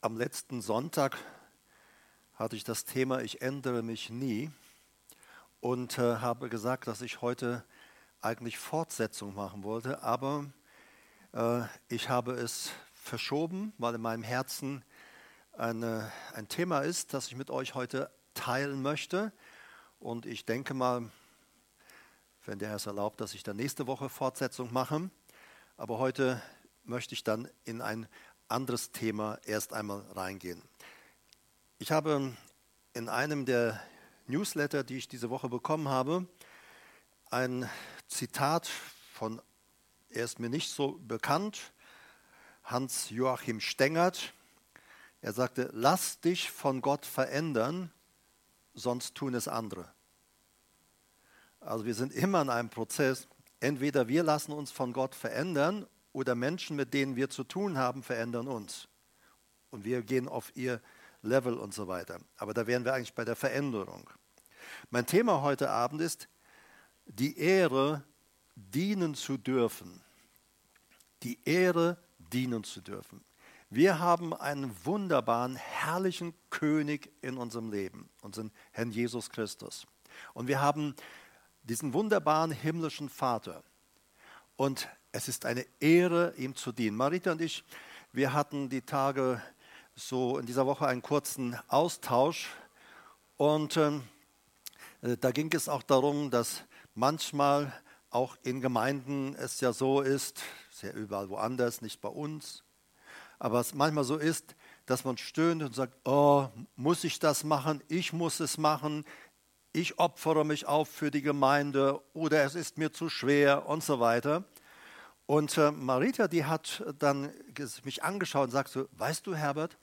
Am letzten Sonntag hatte ich das Thema Ich ändere mich nie und äh, habe gesagt, dass ich heute eigentlich Fortsetzung machen wollte, aber äh, ich habe es verschoben, weil in meinem Herzen eine, ein Thema ist, das ich mit euch heute teilen möchte. Und ich denke mal, wenn der Herr es erlaubt, dass ich dann nächste Woche Fortsetzung mache. Aber heute möchte ich dann in ein anderes Thema erst einmal reingehen. Ich habe in einem der Newsletter, die ich diese Woche bekommen habe, ein Zitat von, er ist mir nicht so bekannt, Hans-Joachim Stengert. Er sagte, lass dich von Gott verändern, sonst tun es andere. Also wir sind immer in einem Prozess, entweder wir lassen uns von Gott verändern oder Menschen, mit denen wir zu tun haben, verändern uns. Und wir gehen auf ihr Level und so weiter. Aber da wären wir eigentlich bei der Veränderung. Mein Thema heute Abend ist, die Ehre dienen zu dürfen. Die Ehre dienen zu dürfen. Wir haben einen wunderbaren, herrlichen König in unserem Leben, unseren Herrn Jesus Christus. Und wir haben diesen wunderbaren himmlischen Vater. Und es ist eine Ehre, ihm zu dienen. Marita und ich, wir hatten die Tage so in dieser Woche einen kurzen Austausch und äh, da ging es auch darum, dass manchmal auch in Gemeinden es ja so ist, sehr ja überall woanders, nicht bei uns, aber es manchmal so ist, dass man stöhnt und sagt, oh, muss ich das machen? Ich muss es machen. Ich opfere mich auf für die Gemeinde oder es ist mir zu schwer und so weiter. Und äh, Marita, die hat dann mich angeschaut und sagt so, weißt du, Herbert,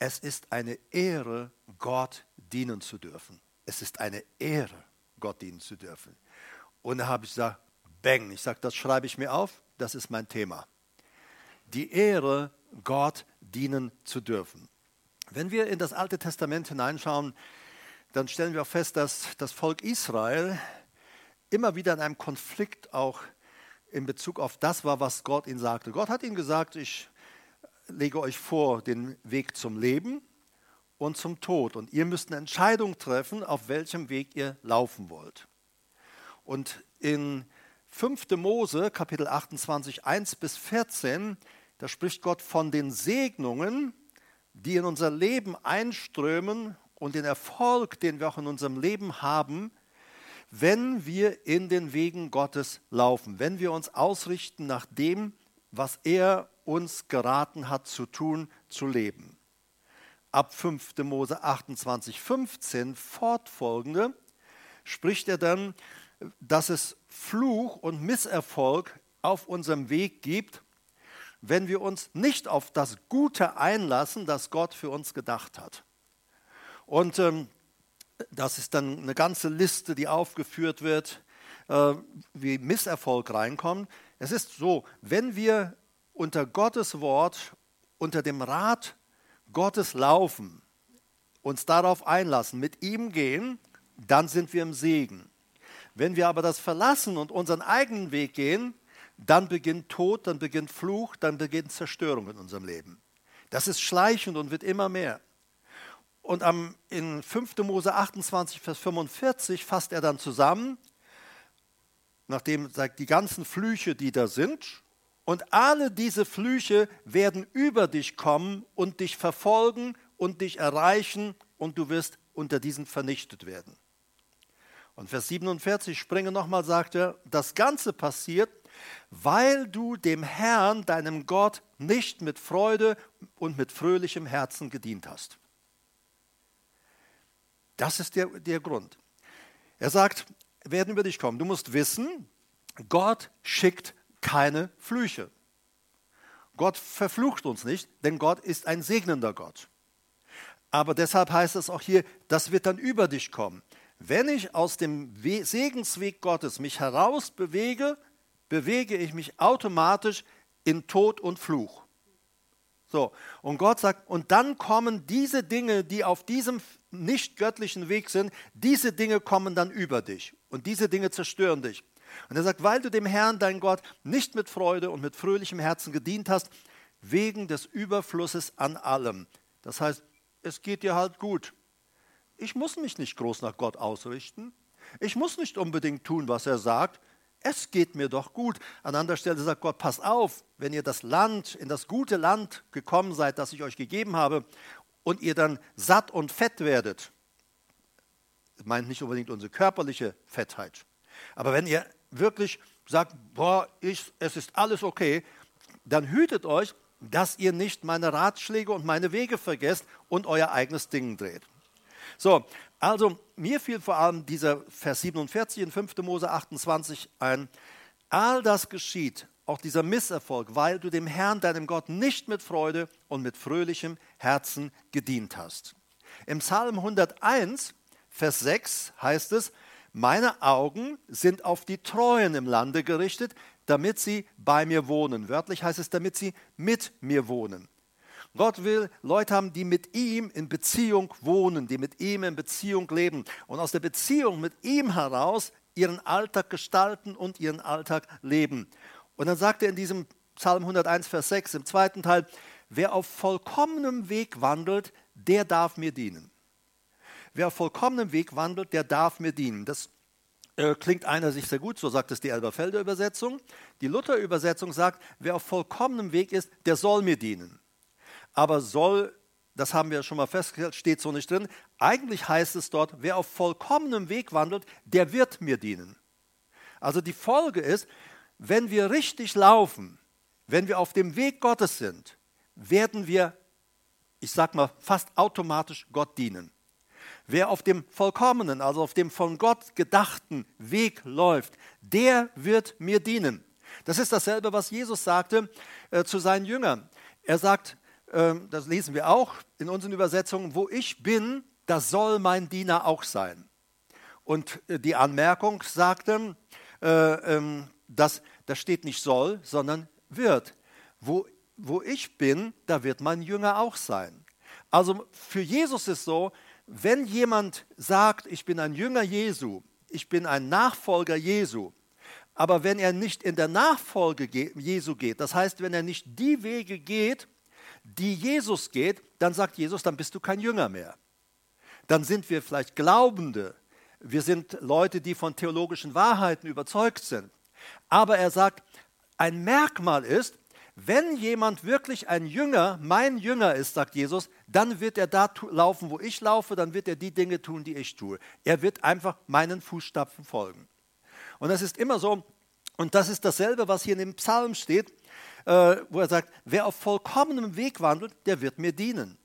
es ist eine Ehre, Gott dienen zu dürfen. Es ist eine Ehre, Gott dienen zu dürfen. Und da habe ich gesagt, bang, ich sage, das schreibe ich mir auf, das ist mein Thema. Die Ehre, Gott dienen zu dürfen. Wenn wir in das Alte Testament hineinschauen, dann stellen wir auch fest, dass das Volk Israel immer wieder in einem Konflikt auch in Bezug auf das war, was Gott ihnen sagte. Gott hat ihnen gesagt, ich lege euch vor den Weg zum Leben und zum Tod. Und ihr müsst eine Entscheidung treffen, auf welchem Weg ihr laufen wollt. Und in 5. Mose, Kapitel 28, 1 bis 14, da spricht Gott von den Segnungen, die in unser Leben einströmen und den Erfolg, den wir auch in unserem Leben haben, wenn wir in den Wegen Gottes laufen, wenn wir uns ausrichten nach dem, was er uns geraten hat zu tun, zu leben. Ab 5. Mose 28, 15 fortfolgende spricht er dann, dass es Fluch und Misserfolg auf unserem Weg gibt, wenn wir uns nicht auf das Gute einlassen, das Gott für uns gedacht hat. Und ähm, das ist dann eine ganze Liste, die aufgeführt wird, äh, wie Misserfolg reinkommt. Es ist so, wenn wir unter Gottes Wort, unter dem Rat Gottes laufen, uns darauf einlassen, mit ihm gehen, dann sind wir im Segen. Wenn wir aber das verlassen und unseren eigenen Weg gehen, dann beginnt Tod, dann beginnt Fluch, dann beginnt Zerstörung in unserem Leben. Das ist schleichend und wird immer mehr. Und am, in 5. Mose 28, Vers 45 fasst er dann zusammen, nachdem sagt, die ganzen Flüche, die da sind, und alle diese Flüche werden über dich kommen und dich verfolgen und dich erreichen und du wirst unter diesen vernichtet werden. Und Vers 47 springe nochmal, sagt er, das Ganze passiert, weil du dem Herrn, deinem Gott, nicht mit Freude und mit fröhlichem Herzen gedient hast. Das ist der, der Grund. Er sagt, werden über dich kommen. Du musst wissen, Gott schickt keine Flüche. Gott verflucht uns nicht, denn Gott ist ein segnender Gott. Aber deshalb heißt es auch hier, das wird dann über dich kommen. Wenn ich aus dem Segensweg Gottes mich heraus bewege, bewege ich mich automatisch in Tod und Fluch. So, und Gott sagt, und dann kommen diese Dinge, die auf diesem nicht göttlichen Weg sind, diese Dinge kommen dann über dich und diese Dinge zerstören dich. Und er sagt, weil du dem Herrn, dein Gott, nicht mit Freude und mit fröhlichem Herzen gedient hast, wegen des Überflusses an allem. Das heißt, es geht dir halt gut. Ich muss mich nicht groß nach Gott ausrichten. Ich muss nicht unbedingt tun, was er sagt. Es geht mir doch gut. An anderer Stelle sagt Gott, passt auf, wenn ihr das Land, in das gute Land gekommen seid, das ich euch gegeben habe, und ihr dann satt und fett werdet, meint nicht unbedingt unsere körperliche Fettheit, aber wenn ihr wirklich sagt, boah, ich, es ist alles okay, dann hütet euch, dass ihr nicht meine Ratschläge und meine Wege vergesst und euer eigenes Ding dreht. So, also mir fiel vor allem dieser Vers 47 in 5. Mose 28 ein. All das geschieht, auch dieser Misserfolg, weil du dem Herrn, deinem Gott, nicht mit Freude und mit fröhlichem Herzen gedient hast. Im Psalm 101, Vers 6 heißt es, meine Augen sind auf die Treuen im Lande gerichtet, damit sie bei mir wohnen. Wörtlich heißt es, damit sie mit mir wohnen. Gott will Leute haben, die mit ihm in Beziehung wohnen, die mit ihm in Beziehung leben und aus der Beziehung mit ihm heraus ihren Alltag gestalten und ihren Alltag leben. Und dann sagt er in diesem Psalm 101, Vers 6 im zweiten Teil, wer auf vollkommenem Weg wandelt, der darf mir dienen. Wer auf vollkommenem Weg wandelt, der darf mir dienen. Das äh, klingt einerseits sehr gut, so sagt es die Elberfelder Übersetzung. Die Luther Übersetzung sagt, wer auf vollkommenem Weg ist, der soll mir dienen aber soll, das haben wir schon mal festgestellt, steht so nicht drin. Eigentlich heißt es dort, wer auf vollkommenem Weg wandelt, der wird mir dienen. Also die Folge ist, wenn wir richtig laufen, wenn wir auf dem Weg Gottes sind, werden wir, ich sag mal, fast automatisch Gott dienen. Wer auf dem vollkommenen, also auf dem von Gott gedachten Weg läuft, der wird mir dienen. Das ist dasselbe, was Jesus sagte äh, zu seinen Jüngern. Er sagt, ähm, das lesen wir auch in unseren Übersetzungen, wo ich bin, das soll mein Diener auch sein. Und äh, die Anmerkung sagte, äh, ähm, dass das steht nicht soll, sondern wird. Wo, wo ich bin, da wird mein Jünger auch sein. Also für Jesus ist so, wenn jemand sagt, ich bin ein Jünger Jesu, ich bin ein Nachfolger Jesu, aber wenn er nicht in der Nachfolge Jesu geht, das heißt, wenn er nicht die Wege geht, die Jesus geht, dann sagt Jesus, dann bist du kein Jünger mehr. Dann sind wir vielleicht Glaubende. Wir sind Leute, die von theologischen Wahrheiten überzeugt sind. Aber er sagt, ein Merkmal ist, wenn jemand wirklich ein Jünger, mein Jünger ist, sagt Jesus, dann wird er da laufen, wo ich laufe, dann wird er die Dinge tun, die ich tue. Er wird einfach meinen Fußstapfen folgen. Und das ist immer so, und das ist dasselbe, was hier in dem Psalm steht äh, wo er sagt, wer auf vollkommenem Weg wandelt, der wird mir dienen.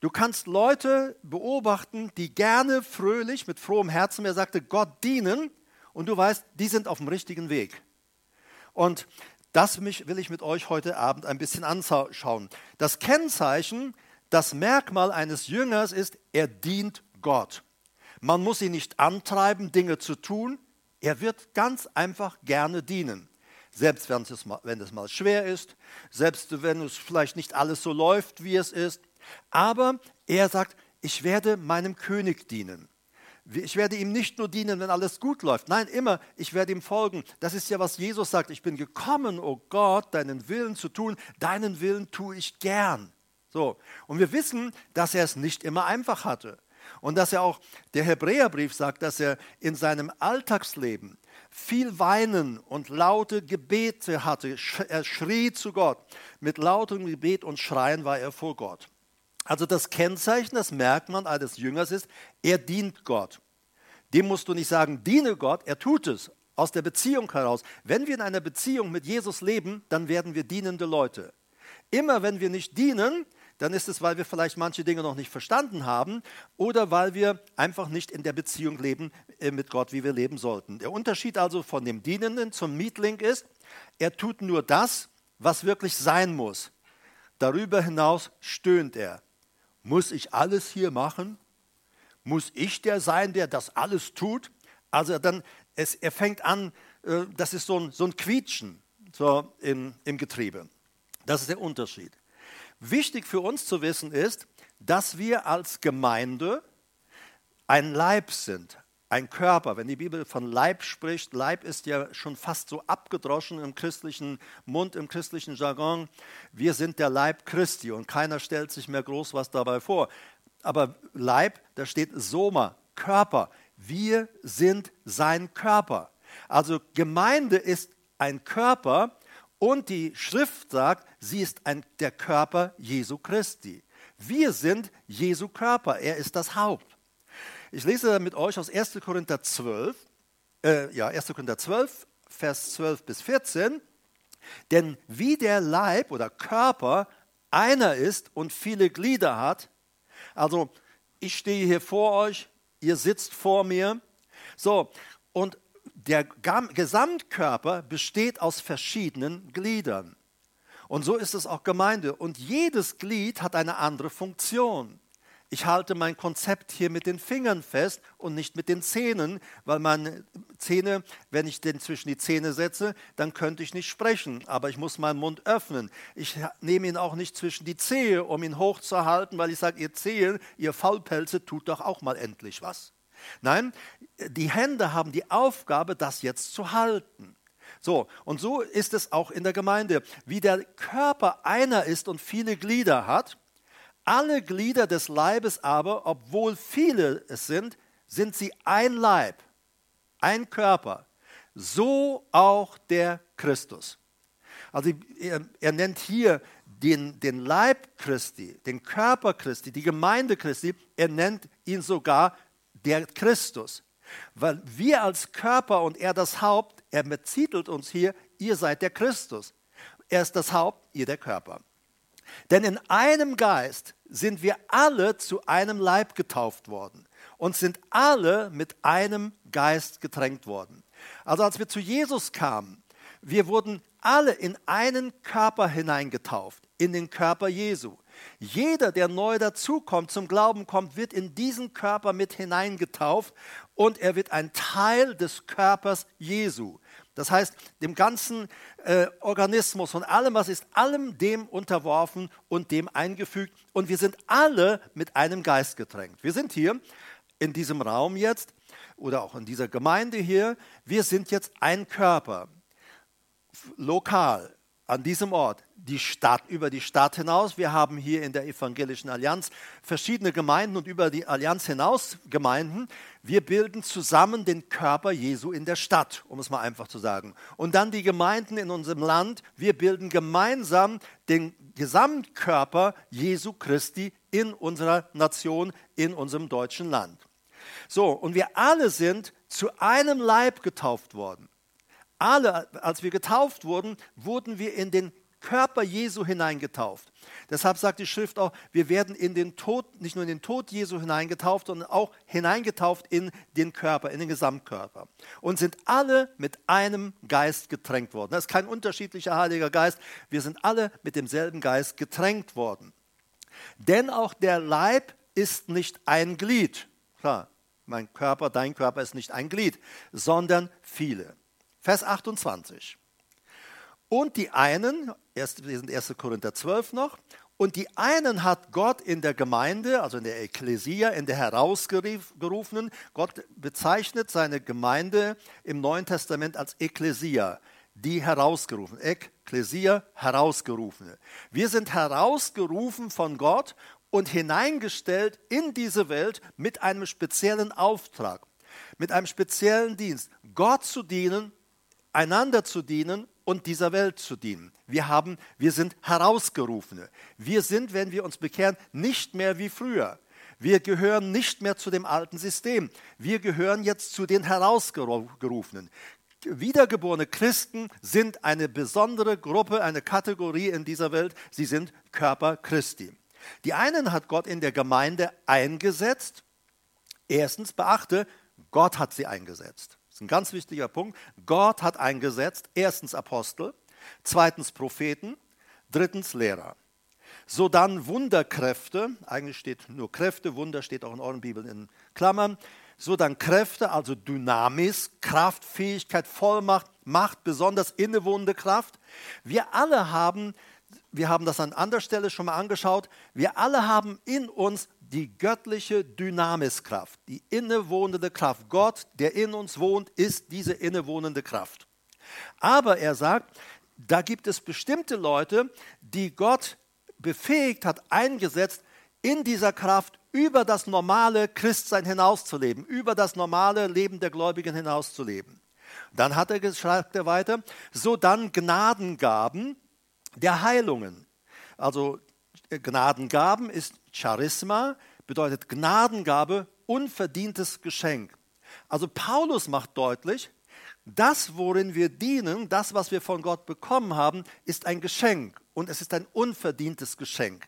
Du kannst Leute beobachten, die gerne fröhlich, mit frohem Herzen, er sagte, Gott dienen und du weißt, die sind auf dem richtigen Weg. Und das will ich mit euch heute Abend ein bisschen anschauen. Das Kennzeichen, das Merkmal eines Jüngers ist, er dient Gott. Man muss ihn nicht antreiben, Dinge zu tun. Er wird ganz einfach gerne dienen. Selbst wenn es, mal, wenn es mal schwer ist, selbst wenn es vielleicht nicht alles so läuft, wie es ist. Aber er sagt, ich werde meinem König dienen. Ich werde ihm nicht nur dienen, wenn alles gut läuft. Nein, immer, ich werde ihm folgen. Das ist ja, was Jesus sagt. Ich bin gekommen, oh Gott, deinen Willen zu tun. Deinen Willen tue ich gern. So. Und wir wissen, dass er es nicht immer einfach hatte. Und dass er auch, der Hebräerbrief sagt, dass er in seinem Alltagsleben viel Weinen und laute Gebete hatte. Er schrie zu Gott. Mit lautem Gebet und Schreien war er vor Gott. Also das Kennzeichen, das Merkmal eines Jüngers ist, er dient Gott. Dem musst du nicht sagen, diene Gott, er tut es aus der Beziehung heraus. Wenn wir in einer Beziehung mit Jesus leben, dann werden wir dienende Leute. Immer wenn wir nicht dienen, dann ist es, weil wir vielleicht manche Dinge noch nicht verstanden haben oder weil wir einfach nicht in der Beziehung leben äh, mit Gott, wie wir leben sollten. Der Unterschied also von dem Dienenden zum Mietling ist, er tut nur das, was wirklich sein muss. Darüber hinaus stöhnt er. Muss ich alles hier machen? Muss ich der sein, der das alles tut? Also dann, es, er fängt an, äh, das ist so ein, so ein Quietschen so im, im Getriebe. Das ist der Unterschied. Wichtig für uns zu wissen ist, dass wir als Gemeinde ein Leib sind, ein Körper. Wenn die Bibel von Leib spricht, Leib ist ja schon fast so abgedroschen im christlichen Mund, im christlichen Jargon. Wir sind der Leib Christi und keiner stellt sich mehr groß was dabei vor. Aber Leib, da steht Soma, Körper. Wir sind sein Körper. Also Gemeinde ist ein Körper und die Schrift sagt, sie ist ein, der Körper Jesu Christi. Wir sind Jesu Körper, er ist das Haupt. Ich lese mit euch aus 1. Korinther 12, äh, ja, 1. Korinther 12, Vers 12 bis 14. Denn wie der Leib oder Körper einer ist und viele Glieder hat, also ich stehe hier vor euch, ihr sitzt vor mir, so, und der Gesamtkörper besteht aus verschiedenen Gliedern. Und so ist es auch Gemeinde. Und jedes Glied hat eine andere Funktion. Ich halte mein Konzept hier mit den Fingern fest und nicht mit den Zähnen, weil meine Zähne, wenn ich den zwischen die Zähne setze, dann könnte ich nicht sprechen, aber ich muss meinen Mund öffnen. Ich nehme ihn auch nicht zwischen die Zehe, um ihn hochzuhalten, weil ich sage, ihr Zehen, ihr Faulpelze, tut doch auch mal endlich was. Nein, die Hände haben die Aufgabe, das jetzt zu halten. So, und so ist es auch in der Gemeinde. Wie der Körper einer ist und viele Glieder hat, alle Glieder des Leibes aber, obwohl viele es sind, sind sie ein Leib, ein Körper. So auch der Christus. Also er, nennt hier den, den Leib Christi, den Körper Christi, die Gemeinde Christi, er nennt ihn sogar der Christus. Weil wir als Körper und er das Haupt, er betitelt uns hier, ihr seid der Christus. Er ist das Haupt, ihr der Körper. Denn in einem Geist sind wir alle zu einem Leib getauft worden und sind alle mit einem Geist getränkt worden. Also als wir zu Jesus kamen, wir wurden alle in einen Körper hineingetauft, in den Körper Jesu. Jeder, der neu dazukommt, zum Glauben kommt, wird in diesen Körper mit hineingetauft und er wird ein Teil des Körpers Jesu. Das heißt, dem ganzen äh, Organismus und allem, was ist, allem dem unterworfen und dem eingefügt. Und wir sind alle mit einem Geist getränkt. Wir sind hier in diesem Raum jetzt oder auch in dieser Gemeinde hier. Wir sind jetzt ein Körper, lokal, an diesem Ort die Stadt, über die Stadt hinaus. Wir haben hier in der Evangelischen Allianz verschiedene Gemeinden und über die Allianz hinaus Gemeinden. Wir bilden zusammen den Körper Jesu in der Stadt, um es mal einfach zu sagen. Und dann die Gemeinden in unserem Land. Wir bilden gemeinsam den Gesamtkörper Jesu Christi in unserer Nation, in unserem deutschen Land. So, und wir alle sind zu einem Leib getauft worden. Alle, als wir getauft wurden, wurden wir in den Körper Jesu hineingetauft. Deshalb sagt die Schrift auch, wir werden in den Tod, nicht nur in den Tod Jesu hineingetauft, sondern auch hineingetauft in den Körper, in den Gesamtkörper. Und sind alle mit einem Geist getränkt worden. Das ist kein unterschiedlicher Heiliger Geist. Wir sind alle mit demselben Geist getränkt worden. Denn auch der Leib ist nicht ein Glied. Klar, mein Körper, dein Körper ist nicht ein Glied, sondern viele. Vers 28. Und die einen, wir sind 1. Korinther 12 noch, und die einen hat Gott in der Gemeinde, also in der Ekklesia, in der Herausgerufenen, Gott bezeichnet seine Gemeinde im Neuen Testament als Ekklesia, die herausgerufen. Ekklesia, herausgerufene. Wir sind herausgerufen von Gott und hineingestellt in diese Welt mit einem speziellen Auftrag, mit einem speziellen Dienst, Gott zu dienen, einander zu dienen und dieser Welt zu dienen. Wir, haben, wir sind Herausgerufene. Wir sind, wenn wir uns bekehren, nicht mehr wie früher. Wir gehören nicht mehr zu dem alten System. Wir gehören jetzt zu den Herausgerufenen. Wiedergeborene Christen sind eine besondere Gruppe, eine Kategorie in dieser Welt. Sie sind Körper Christi. Die einen hat Gott in der Gemeinde eingesetzt. Erstens beachte, Gott hat sie eingesetzt. Ist ein ganz wichtiger Punkt. Gott hat eingesetzt, erstens Apostel, zweitens Propheten, drittens Lehrer. So dann Wunderkräfte, eigentlich steht nur Kräfte, Wunder steht auch in euren Bibeln in Klammern. So dann Kräfte, also Dynamis, Kraft, Fähigkeit, Vollmacht, Macht, besonders innewohnende Kraft. Wir alle haben, wir haben das an anderer Stelle schon mal angeschaut, wir alle haben in uns die göttliche Dynamiskraft, die innewohnende Kraft. Gott, der in uns wohnt, ist diese innewohnende Kraft. Aber er sagt, da gibt es bestimmte Leute, die Gott befähigt hat, eingesetzt, in dieser Kraft über das normale Christsein hinauszuleben, über das normale Leben der Gläubigen hinauszuleben. Dann hat er, schreibt er weiter, so dann Gnadengaben der Heilungen. Also Gnadengaben ist Charisma, bedeutet Gnadengabe, unverdientes Geschenk. Also Paulus macht deutlich, das, worin wir dienen, das, was wir von Gott bekommen haben, ist ein Geschenk und es ist ein unverdientes Geschenk.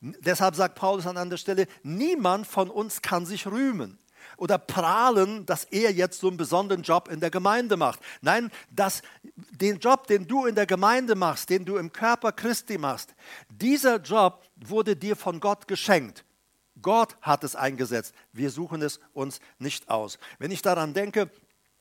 Deshalb sagt Paulus an anderer Stelle, niemand von uns kann sich rühmen oder prahlen, dass er jetzt so einen besonderen Job in der Gemeinde macht. Nein, dass den Job, den du in der Gemeinde machst, den du im Körper Christi machst, dieser Job wurde dir von Gott geschenkt. Gott hat es eingesetzt. Wir suchen es uns nicht aus. Wenn ich daran denke,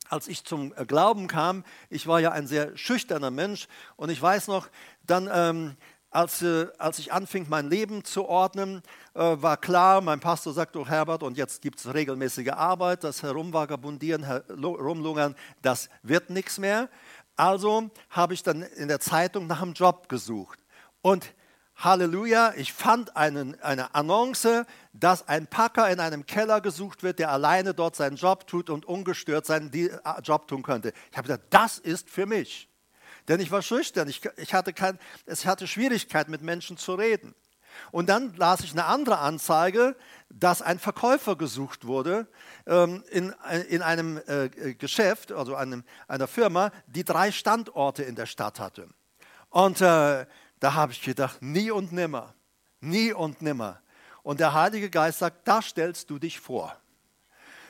als ich zum Glauben kam, ich war ja ein sehr schüchterner Mensch und ich weiß noch, dann ähm, als, äh, als ich anfing, mein Leben zu ordnen, äh, war klar, mein Pastor sagt, oh Herbert, und jetzt gibt es regelmäßige Arbeit, das Herumvagabundieren, Herumlungern, das wird nichts mehr. Also habe ich dann in der Zeitung nach einem Job gesucht. Und Halleluja, ich fand einen, eine Annonce, dass ein Packer in einem Keller gesucht wird, der alleine dort seinen Job tut und ungestört seinen äh, Job tun könnte. Ich habe gesagt, das ist für mich. Denn ich war schüchtern, ich, ich, hatte kein, ich hatte Schwierigkeiten mit Menschen zu reden. Und dann las ich eine andere Anzeige, dass ein Verkäufer gesucht wurde ähm, in, in einem äh, Geschäft, also einem, einer Firma, die drei Standorte in der Stadt hatte. Und äh, da habe ich gedacht, nie und nimmer, nie und nimmer. Und der Heilige Geist sagt, da stellst du dich vor.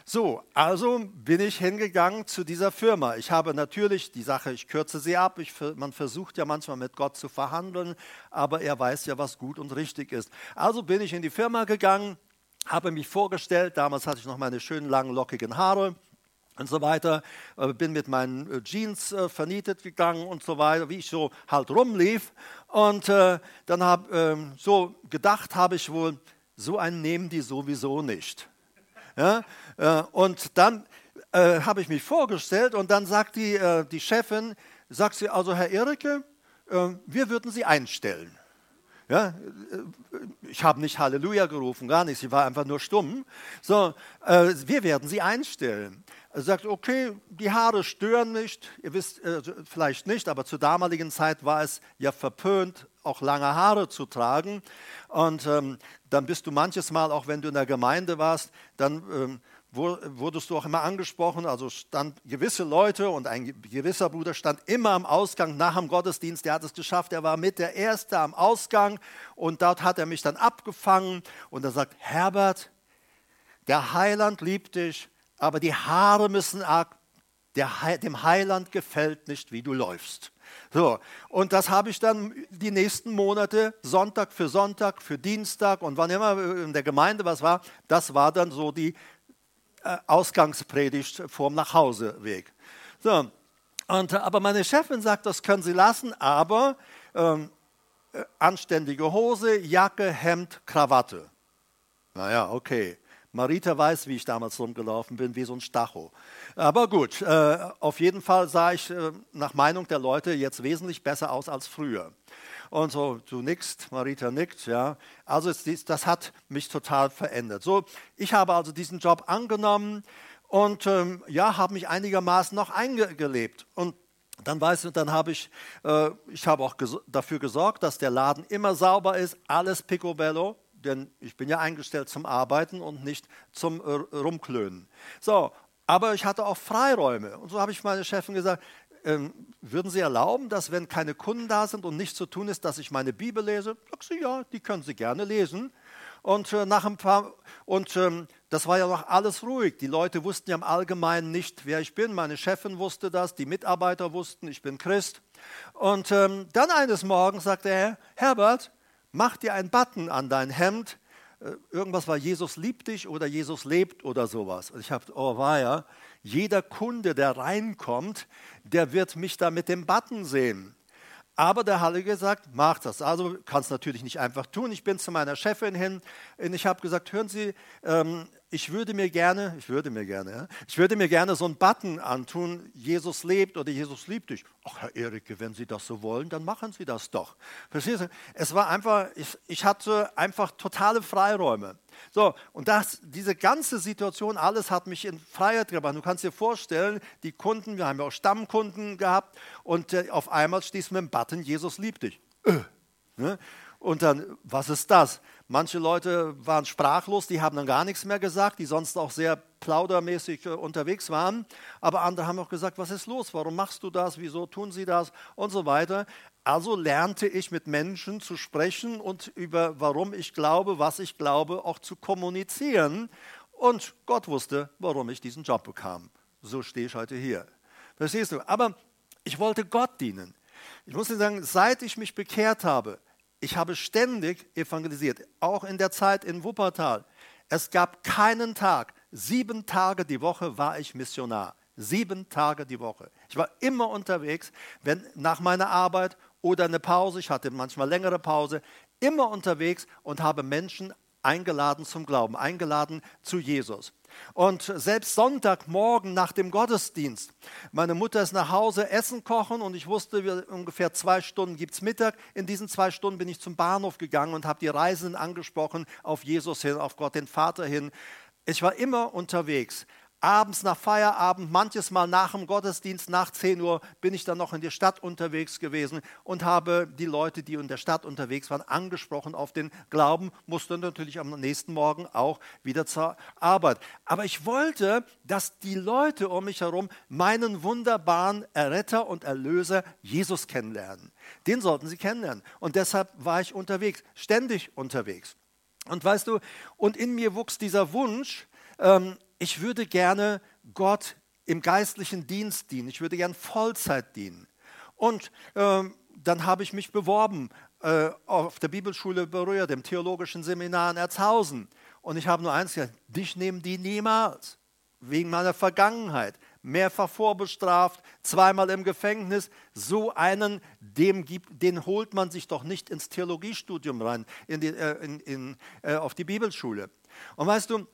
So, also bin ich hingegangen zu dieser Firma. Ich habe natürlich die Sache, ich kürze sie ab. Ich, man versucht ja manchmal mit Gott zu verhandeln, aber er weiß ja, was gut und richtig ist. Also bin ich in die Firma gegangen, habe mich vorgestellt. Damals hatte ich noch meine schönen langen lockigen Haare und so weiter. Äh, bin mit meinen äh, Jeans äh, vernietet gegangen und so weiter, wie ich so halt rumlief. Und äh, dann habe ähm, so gedacht, habe ich wohl, so einen nehmen die sowieso nicht. Ja? Äh, und dann äh, habe ich mich vorgestellt und dann sagt die, äh, die Chefin, sagt sie, also Herr Erike, äh, wir würden Sie einstellen. Ja, äh, ich habe nicht Halleluja gerufen, gar nicht, sie war einfach nur stumm. So, äh, wir werden Sie einstellen. Er sagt, okay, die Haare stören nicht. Ihr wisst vielleicht nicht, aber zur damaligen Zeit war es ja verpönt, auch lange Haare zu tragen. Und ähm, dann bist du manches Mal, auch wenn du in der Gemeinde warst, dann ähm, wurdest du auch immer angesprochen. Also stand gewisse Leute und ein gewisser Bruder stand immer am Ausgang nach dem Gottesdienst. Der hat es geschafft. Er war mit der Erste am Ausgang und dort hat er mich dann abgefangen und er sagt: Herbert, der Heiland liebt dich, aber die Haare müssen ab. Der, dem Heiland gefällt nicht, wie du läufst. So, und das habe ich dann die nächsten Monate, Sonntag für Sonntag, für Dienstag und wann immer in der Gemeinde was war, das war dann so die äh, Ausgangspredigt vorm Nachhauseweg. So, und, aber meine Chefin sagt, das können Sie lassen, aber ähm, äh, anständige Hose, Jacke, Hemd, Krawatte. Naja, okay. Marita weiß, wie ich damals rumgelaufen bin, wie so ein Stacho. Aber gut, äh, auf jeden Fall sah ich äh, nach Meinung der Leute jetzt wesentlich besser aus als früher. Und so, du nickst, Marita nickt, ja. Also es, das hat mich total verändert. So, ich habe also diesen Job angenommen und ähm, ja, habe mich einigermaßen noch eingelebt. Und dann weißt du, dann habe ich, äh, ich habe auch ges dafür gesorgt, dass der Laden immer sauber ist, alles picobello, denn ich bin ja eingestellt zum Arbeiten und nicht zum äh, Rumklönen. So, aber ich hatte auch Freiräume. Und so habe ich meine Chefin gesagt, ähm, würden Sie erlauben, dass wenn keine Kunden da sind und nichts zu tun ist, dass ich meine Bibel lese? Sagt sie, ja, die können Sie gerne lesen. Und äh, nach ein paar und ähm, das war ja noch alles ruhig. Die Leute wussten ja im Allgemeinen nicht, wer ich bin. Meine Chefin wusste das, die Mitarbeiter wussten, ich bin Christ. Und ähm, dann eines Morgens sagte er, Herbert, mach dir einen Button an dein Hemd. Äh, irgendwas war Jesus liebt dich oder Jesus lebt oder sowas. Und ich habe, oh war ja, jeder Kunde, der reinkommt, der wird mich da mit dem Button sehen. Aber der Heilige sagt, mach das. Also kannst natürlich nicht einfach tun. Ich bin zu meiner Chefin hin und ich habe gesagt, hören Sie, ähm, ich würde mir gerne, ich würde mir gerne, ja, ich würde mir gerne so einen Button antun, Jesus lebt oder Jesus liebt dich. Ach, Herr Erike, wenn Sie das so wollen, dann machen Sie das doch. Verstehst du? Es war einfach, ich, ich hatte einfach totale Freiräume. So, und das, diese ganze Situation, alles hat mich in Freiheit gebracht. Du kannst dir vorstellen, die Kunden, wir haben ja auch Stammkunden gehabt und äh, auf einmal stehst du mit dem Button, Jesus liebt dich. Äh, ne? Und dann, was ist das? Manche Leute waren sprachlos, die haben dann gar nichts mehr gesagt, die sonst auch sehr plaudermäßig äh, unterwegs waren. Aber andere haben auch gesagt, was ist los? Warum machst du das? Wieso tun sie das? Und so weiter. Also lernte ich mit Menschen zu sprechen und über warum ich glaube, was ich glaube, auch zu kommunizieren. Und Gott wusste, warum ich diesen Job bekam. So stehe ich heute hier. Verstehst du? Aber ich wollte Gott dienen. Ich muss dir sagen, seit ich mich bekehrt habe, ich habe ständig evangelisiert, auch in der Zeit in Wuppertal. Es gab keinen Tag, sieben Tage die Woche war ich Missionar. Sieben Tage die Woche. Ich war immer unterwegs, wenn nach meiner Arbeit oder eine Pause, ich hatte manchmal längere Pause, immer unterwegs und habe Menschen eingeladen zum Glauben, eingeladen zu Jesus. Und selbst Sonntagmorgen nach dem Gottesdienst, meine Mutter ist nach Hause Essen kochen und ich wusste, ungefähr zwei Stunden gibt es Mittag. In diesen zwei Stunden bin ich zum Bahnhof gegangen und habe die Reisenden angesprochen auf Jesus hin, auf Gott den Vater hin. Ich war immer unterwegs abends nach Feierabend, manches Mal nach dem Gottesdienst, nach 10 Uhr, bin ich dann noch in der Stadt unterwegs gewesen und habe die Leute, die in der Stadt unterwegs waren, angesprochen auf den Glauben, musste natürlich am nächsten Morgen auch wieder zur Arbeit. Aber ich wollte, dass die Leute um mich herum meinen wunderbaren Erretter und Erlöser Jesus kennenlernen. Den sollten sie kennenlernen. Und deshalb war ich unterwegs, ständig unterwegs. Und weißt du, und in mir wuchs dieser Wunsch, ähm, ich würde gerne Gott im geistlichen Dienst dienen. Ich würde gerne Vollzeit dienen. Und ähm, dann habe ich mich beworben äh, auf der Bibelschule Berührt, dem theologischen Seminar in Erzhausen. Und ich habe nur eins gesagt, dich nehmen die niemals. Wegen meiner Vergangenheit. Mehrfach vorbestraft, zweimal im Gefängnis. So einen, dem gibt, den holt man sich doch nicht ins Theologiestudium rein, in die, äh, in, in, äh, auf die Bibelschule. Und weißt du,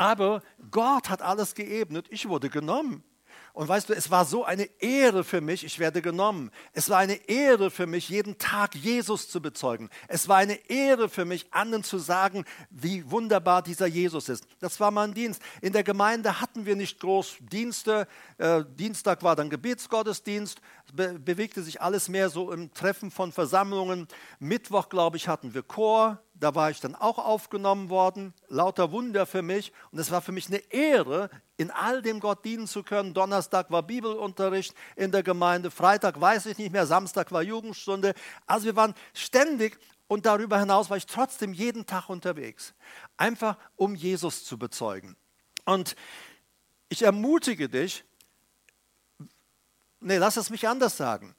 aber Gott hat alles geebnet. Ich wurde genommen. Und weißt du, es war so eine Ehre für mich, ich werde genommen. Es war eine Ehre für mich, jeden Tag Jesus zu bezeugen. Es war eine Ehre für mich, anderen zu sagen, wie wunderbar dieser Jesus ist. Das war mein Dienst. In der Gemeinde hatten wir nicht groß Dienste. Äh, Dienstag war dann Gebetsgottesdienst. Be bewegte sich alles mehr so im Treffen von Versammlungen. Mittwoch, glaube ich, hatten wir Chor da war ich dann auch aufgenommen worden, lauter Wunder für mich. Und es war für mich eine Ehre, in all dem Gott dienen zu können. Donnerstag war Bibelunterricht in der Gemeinde, Freitag weiß ich nicht mehr, Samstag war Jugendstunde. Also wir waren ständig und darüber hinaus war ich trotzdem jeden Tag unterwegs, einfach um Jesus zu bezeugen. Und ich ermutige dich, nee, lass es mich anders sagen.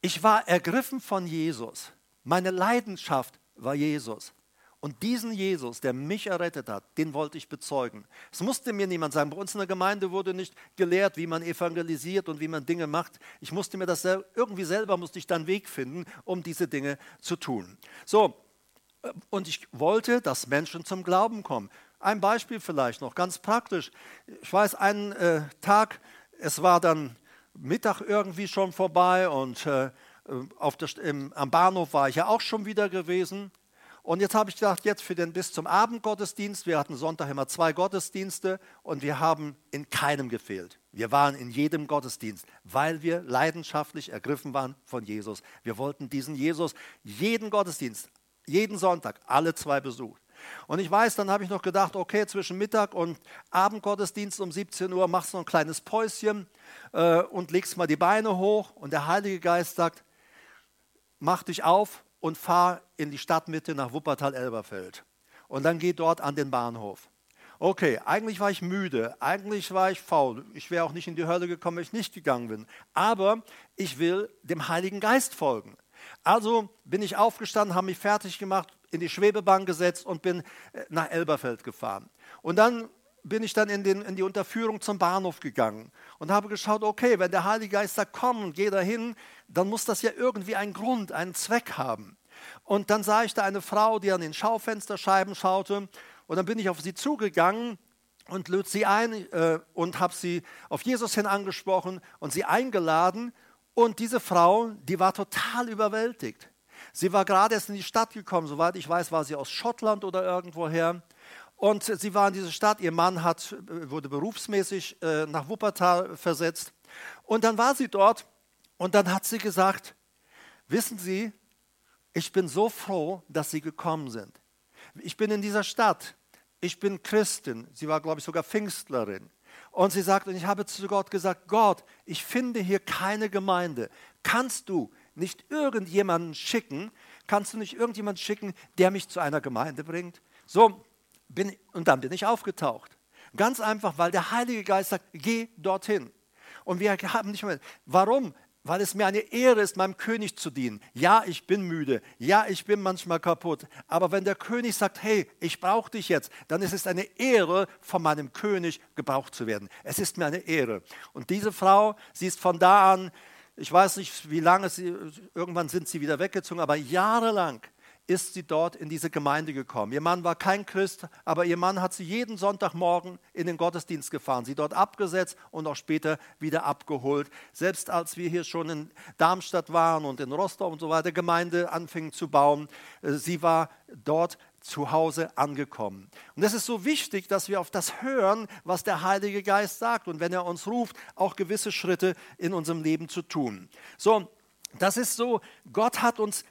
Ich war ergriffen von Jesus. Meine Leidenschaft war Jesus. Und diesen Jesus, der mich errettet hat, den wollte ich bezeugen. Es musste mir niemand sagen. Bei uns in der Gemeinde wurde nicht gelehrt, wie man evangelisiert und wie man Dinge macht. Ich musste mir das irgendwie selber, musste ich dann Weg finden, um diese Dinge zu tun. So, äh, und ich wollte, dass Menschen zum Glauben kommen. Ein Beispiel vielleicht noch, ganz praktisch. Ich weiß, einen äh, Tag, es war dann Mittag irgendwie schon vorbei und äh, der, im, am Bahnhof war ich ja auch schon wieder gewesen. Und jetzt habe ich gedacht, jetzt für den bis zum Abendgottesdienst, wir hatten Sonntag immer zwei Gottesdienste und wir haben in keinem gefehlt. Wir waren in jedem Gottesdienst, weil wir leidenschaftlich ergriffen waren von Jesus. Wir wollten diesen Jesus jeden Gottesdienst, jeden Sonntag, alle zwei besucht. Und ich weiß, dann habe ich noch gedacht, okay, zwischen Mittag und Abendgottesdienst um 17 Uhr machst du noch ein kleines Päuschen äh, und legst mal die Beine hoch. Und der Heilige Geist sagt, mach dich auf und fahr in die Stadtmitte nach Wuppertal-Elberfeld. Und dann geh dort an den Bahnhof. Okay, eigentlich war ich müde, eigentlich war ich faul. Ich wäre auch nicht in die Hölle gekommen, wenn ich nicht gegangen bin. Aber ich will dem Heiligen Geist folgen. Also bin ich aufgestanden, habe mich fertig gemacht, in die Schwebebahn gesetzt und bin äh, nach Elberfeld gefahren. Und dann bin ich dann in, den, in die Unterführung zum Bahnhof gegangen und habe geschaut, okay, wenn der Heilige Geist sagt, komm und geh dahin, dann muss das ja irgendwie einen Grund, einen Zweck haben. Und dann sah ich da eine Frau, die an den Schaufensterscheiben schaute und dann bin ich auf sie zugegangen und lud sie ein äh, und habe sie auf Jesus hin angesprochen und sie eingeladen. Und diese Frau, die war total überwältigt. Sie war gerade erst in die Stadt gekommen, soweit ich weiß, war sie aus Schottland oder irgendwoher. Und sie war in dieser Stadt, ihr Mann hat, wurde berufsmäßig äh, nach Wuppertal versetzt. Und dann war sie dort und dann hat sie gesagt, wissen Sie, ich bin so froh, dass Sie gekommen sind. Ich bin in dieser Stadt, ich bin Christin, sie war, glaube ich, sogar Pfingstlerin. Und sie sagt, und ich habe zu Gott gesagt, Gott, ich finde hier keine Gemeinde. Kannst du nicht irgendjemanden schicken, kannst du nicht irgendjemanden schicken, der mich zu einer Gemeinde bringt? So, bin, und dann bin ich aufgetaucht. Ganz einfach, weil der Heilige Geist sagt, geh dorthin. Und wir haben nicht mehr, warum? Weil es mir eine Ehre ist, meinem König zu dienen. Ja, ich bin müde. Ja, ich bin manchmal kaputt. Aber wenn der König sagt, hey, ich brauche dich jetzt, dann ist es eine Ehre, von meinem König gebraucht zu werden. Es ist mir eine Ehre. Und diese Frau, sie ist von da an, ich weiß nicht, wie lange sie, irgendwann sind sie wieder weggezogen, aber jahrelang ist sie dort in diese Gemeinde gekommen. Ihr Mann war kein Christ, aber ihr Mann hat sie jeden Sonntagmorgen in den Gottesdienst gefahren, sie dort abgesetzt und auch später wieder abgeholt. Selbst als wir hier schon in Darmstadt waren und in Rostock und so weiter, Gemeinde anfingen zu bauen, äh, sie war dort zu Hause angekommen. Und es ist so wichtig, dass wir auf das hören, was der Heilige Geist sagt und wenn er uns ruft, auch gewisse Schritte in unserem Leben zu tun. So, das ist so, Gott hat uns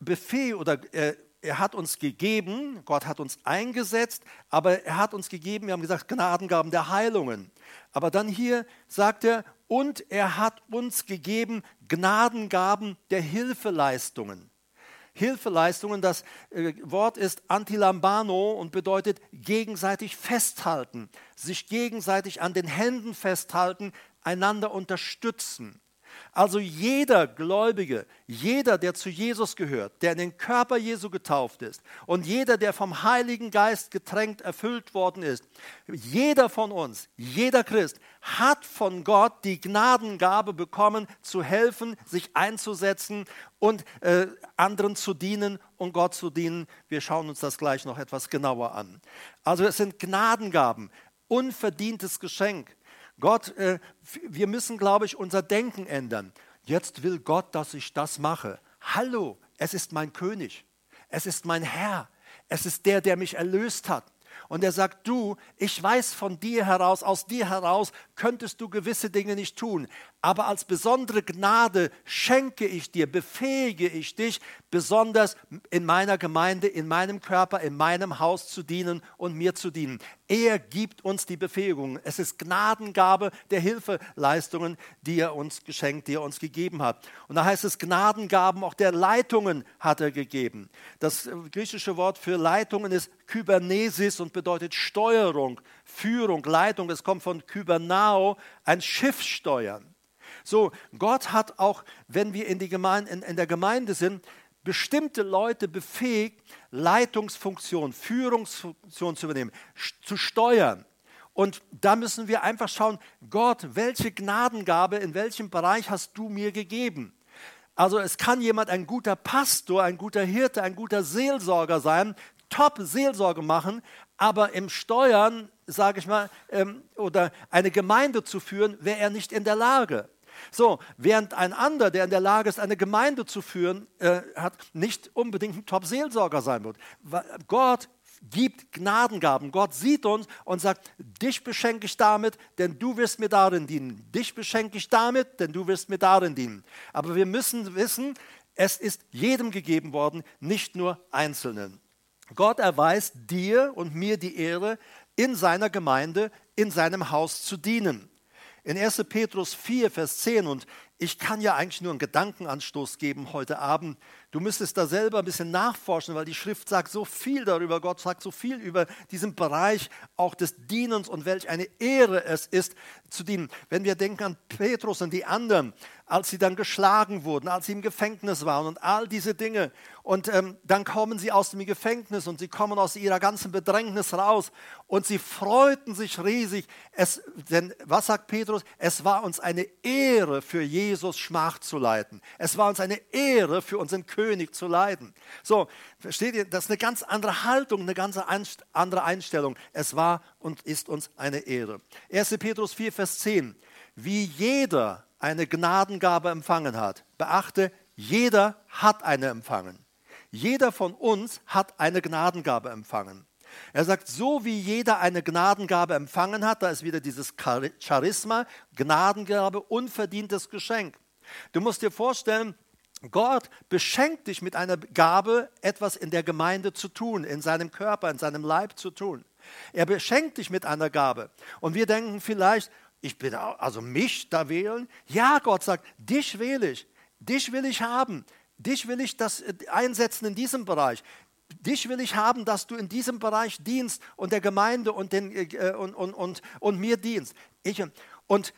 Befehl oder äh, er hat uns gegeben, Gott hat uns eingesetzt, aber er hat uns gegeben, wir haben gesagt, Gnadengaben der Heilungen. Aber dann hier sagt er, und er hat uns gegeben Gnadengaben der Hilfeleistungen. Hilfeleistungen, das äh, Wort ist antilambano und bedeutet gegenseitig festhalten, sich gegenseitig an den Händen festhalten, einander unterstützen. Also jeder Gläubige, jeder, der zu Jesus gehört, der in den Körper Jesu getauft ist und jeder, der vom Heiligen Geist getränkt, erfüllt worden ist, jeder von uns, jeder Christ hat von Gott die Gnadengabe bekommen, zu helfen, sich einzusetzen und äh, anderen zu dienen und Gott zu dienen. Wir schauen uns das gleich noch etwas genauer an. Also es sind Gnadengaben, unverdientes Geschenk. Gott, äh, wir müssen, glaube ich, unser Denken ändern. Jetzt will Gott, dass ich das mache. Hallo, es ist mein König. Es ist mein Herr. Es ist der, der mich erlöst hat. Und er sagt, du, ich weiß von dir heraus, aus dir heraus könntest du gewisse Dinge nicht tun. Aber als besondere Gnade schenke ich dir, befähige ich dich, besonders in meiner Gemeinde, in meinem Körper, in meinem Haus zu dienen und mir zu dienen. Er gibt uns die Befähigung. Es ist Gnadengabe der Hilfeleistungen, die er uns geschenkt, die er uns gegeben hat. Und da heißt es Gnadengaben auch der Leitungen hat er gegeben. Das griechische Wort für Leitungen ist Kybernesis und bedeutet Steuerung, Führung, Leitung. Es kommt von Kybernao, ein Schiff steuern. So, Gott hat auch, wenn wir in, Gemeinde, in, in der Gemeinde sind, bestimmte Leute befähigt, Leitungsfunktion, Führungsfunktion zu übernehmen, zu steuern. Und da müssen wir einfach schauen, Gott, welche Gnadengabe, in welchem Bereich hast du mir gegeben? Also es kann jemand ein guter Pastor, ein guter Hirte, ein guter Seelsorger sein, top Seelsorge machen, aber im Steuern, sage ich mal, ähm, oder eine Gemeinde zu führen, wäre er nicht in der Lage. So, während ein anderer, der in der Lage ist, eine Gemeinde zu führen, äh, hat, nicht unbedingt ein Top-Seelsorger sein wird. Gott gibt Gnadengaben. Gott sieht uns und sagt, dich beschenke ich damit, denn du wirst mir darin dienen. Dich beschenke ich damit, denn du wirst mir darin dienen. Aber wir müssen wissen, es ist jedem gegeben worden, nicht nur Einzelnen. Gott erweist dir und mir die Ehre, in seiner Gemeinde, in seinem Haus zu dienen. In 1. Petrus 4, Vers 10, und ich kann ja eigentlich nur einen Gedankenanstoß geben heute Abend, Du müsstest da selber ein bisschen nachforschen, weil die Schrift sagt so viel darüber, Gott sagt so viel über diesen Bereich auch des Dienens und welch eine Ehre es ist zu dienen. Wenn wir denken an Petrus und die anderen, als sie dann geschlagen wurden, als sie im Gefängnis waren und all diese Dinge. Und ähm, dann kommen sie aus dem Gefängnis und sie kommen aus ihrer ganzen Bedrängnis raus und sie freuten sich riesig. Es, denn was sagt Petrus? Es war uns eine Ehre, für Jesus Schmach zu leiden. Es war uns eine Ehre, für unseren König zu leiden. So, versteht ihr? Das ist eine ganz andere Haltung, eine ganz andere Einstellung. Es war und ist uns eine Ehre. 1. Petrus 4, Vers 10. Wie jeder eine Gnadengabe empfangen hat. Beachte, jeder hat eine empfangen. Jeder von uns hat eine Gnadengabe empfangen. Er sagt, so wie jeder eine Gnadengabe empfangen hat, da ist wieder dieses Charisma, Gnadengabe, unverdientes Geschenk. Du musst dir vorstellen, Gott beschenkt dich mit einer Gabe, etwas in der Gemeinde zu tun, in seinem Körper, in seinem Leib zu tun. Er beschenkt dich mit einer Gabe. Und wir denken vielleicht, ich bin also mich da wählen. Ja, Gott sagt, dich wähle ich. Dich will ich haben. Dich will ich das äh, einsetzen in diesem Bereich. Dich will ich haben, dass du in diesem Bereich dienst und der Gemeinde und, den, äh, und, und, und, und mir dienst. Ich, und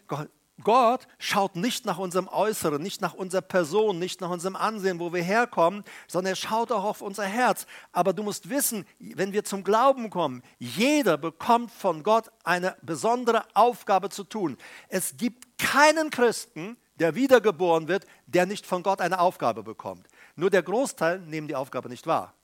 Gott, schaut nicht nach unserem Äußeren, nicht nach unserer Person, nicht nach unserem Ansehen, wo wir herkommen, sondern er schaut auch auf unser Herz. Aber du musst wissen, wenn wir zum Glauben kommen, jeder bekommt von Gott eine besondere Aufgabe zu tun. Es gibt keinen Christen, der wiedergeboren wird, der nicht von Gott eine Aufgabe bekommt. Nur der Großteil nehmen die Aufgabe nicht wahr.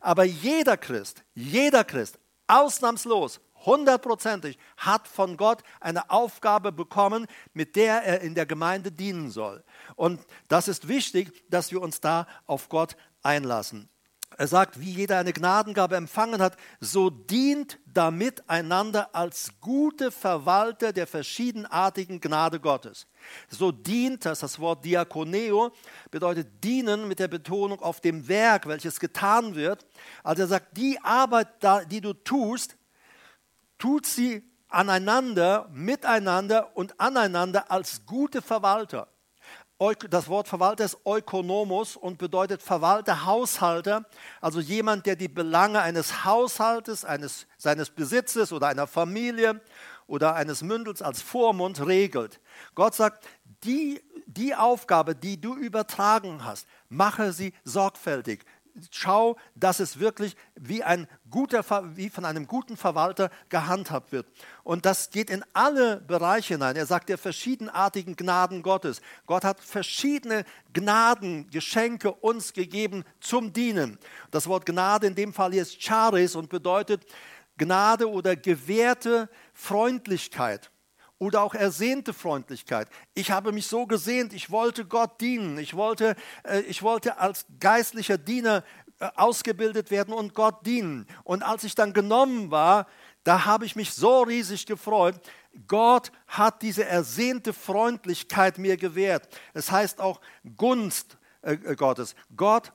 Aber jeder Christ, jeder Christ, ausnahmslos, hundertprozentig, hat von Gott eine Aufgabe bekommen, mit der er in der Gemeinde dienen soll. Und das ist wichtig, dass wir uns da auf Gott einlassen. Er sagt, wie jeder eine Gnadengabe empfangen hat, so dient damit einander als gute Verwalter der verschiedenartigen Gnade Gottes. So dient, das das Wort Diakoneo, bedeutet dienen mit der Betonung auf dem Werk, welches getan wird. Also er sagt, die Arbeit, die du tust, tut sie aneinander, miteinander und aneinander als gute Verwalter. Das Wort Verwalter ist Ökonomos und bedeutet Verwalter, Haushalter, also jemand, der die Belange eines Haushaltes, eines, seines Besitzes oder einer Familie oder eines Mündels als Vormund regelt. Gott sagt, die, die Aufgabe, die du übertragen hast, mache sie sorgfältig, schau, dass es wirklich wie, ein guter, wie von einem guten Verwalter gehandhabt wird. Und das geht in alle Bereiche hinein. Er sagt der verschiedenartigen Gnaden Gottes. Gott hat verschiedene Gnaden, Geschenke uns gegeben zum Dienen. Das Wort Gnade in dem Fall hier ist Charis und bedeutet Gnade oder gewährte Freundlichkeit oder auch ersehnte Freundlichkeit. Ich habe mich so gesehnt, ich wollte Gott dienen, ich wollte, äh, ich wollte als geistlicher Diener äh, ausgebildet werden und Gott dienen. Und als ich dann genommen war, da habe ich mich so riesig gefreut. Gott hat diese ersehnte Freundlichkeit mir gewährt. Es heißt auch Gunst Gottes. Gott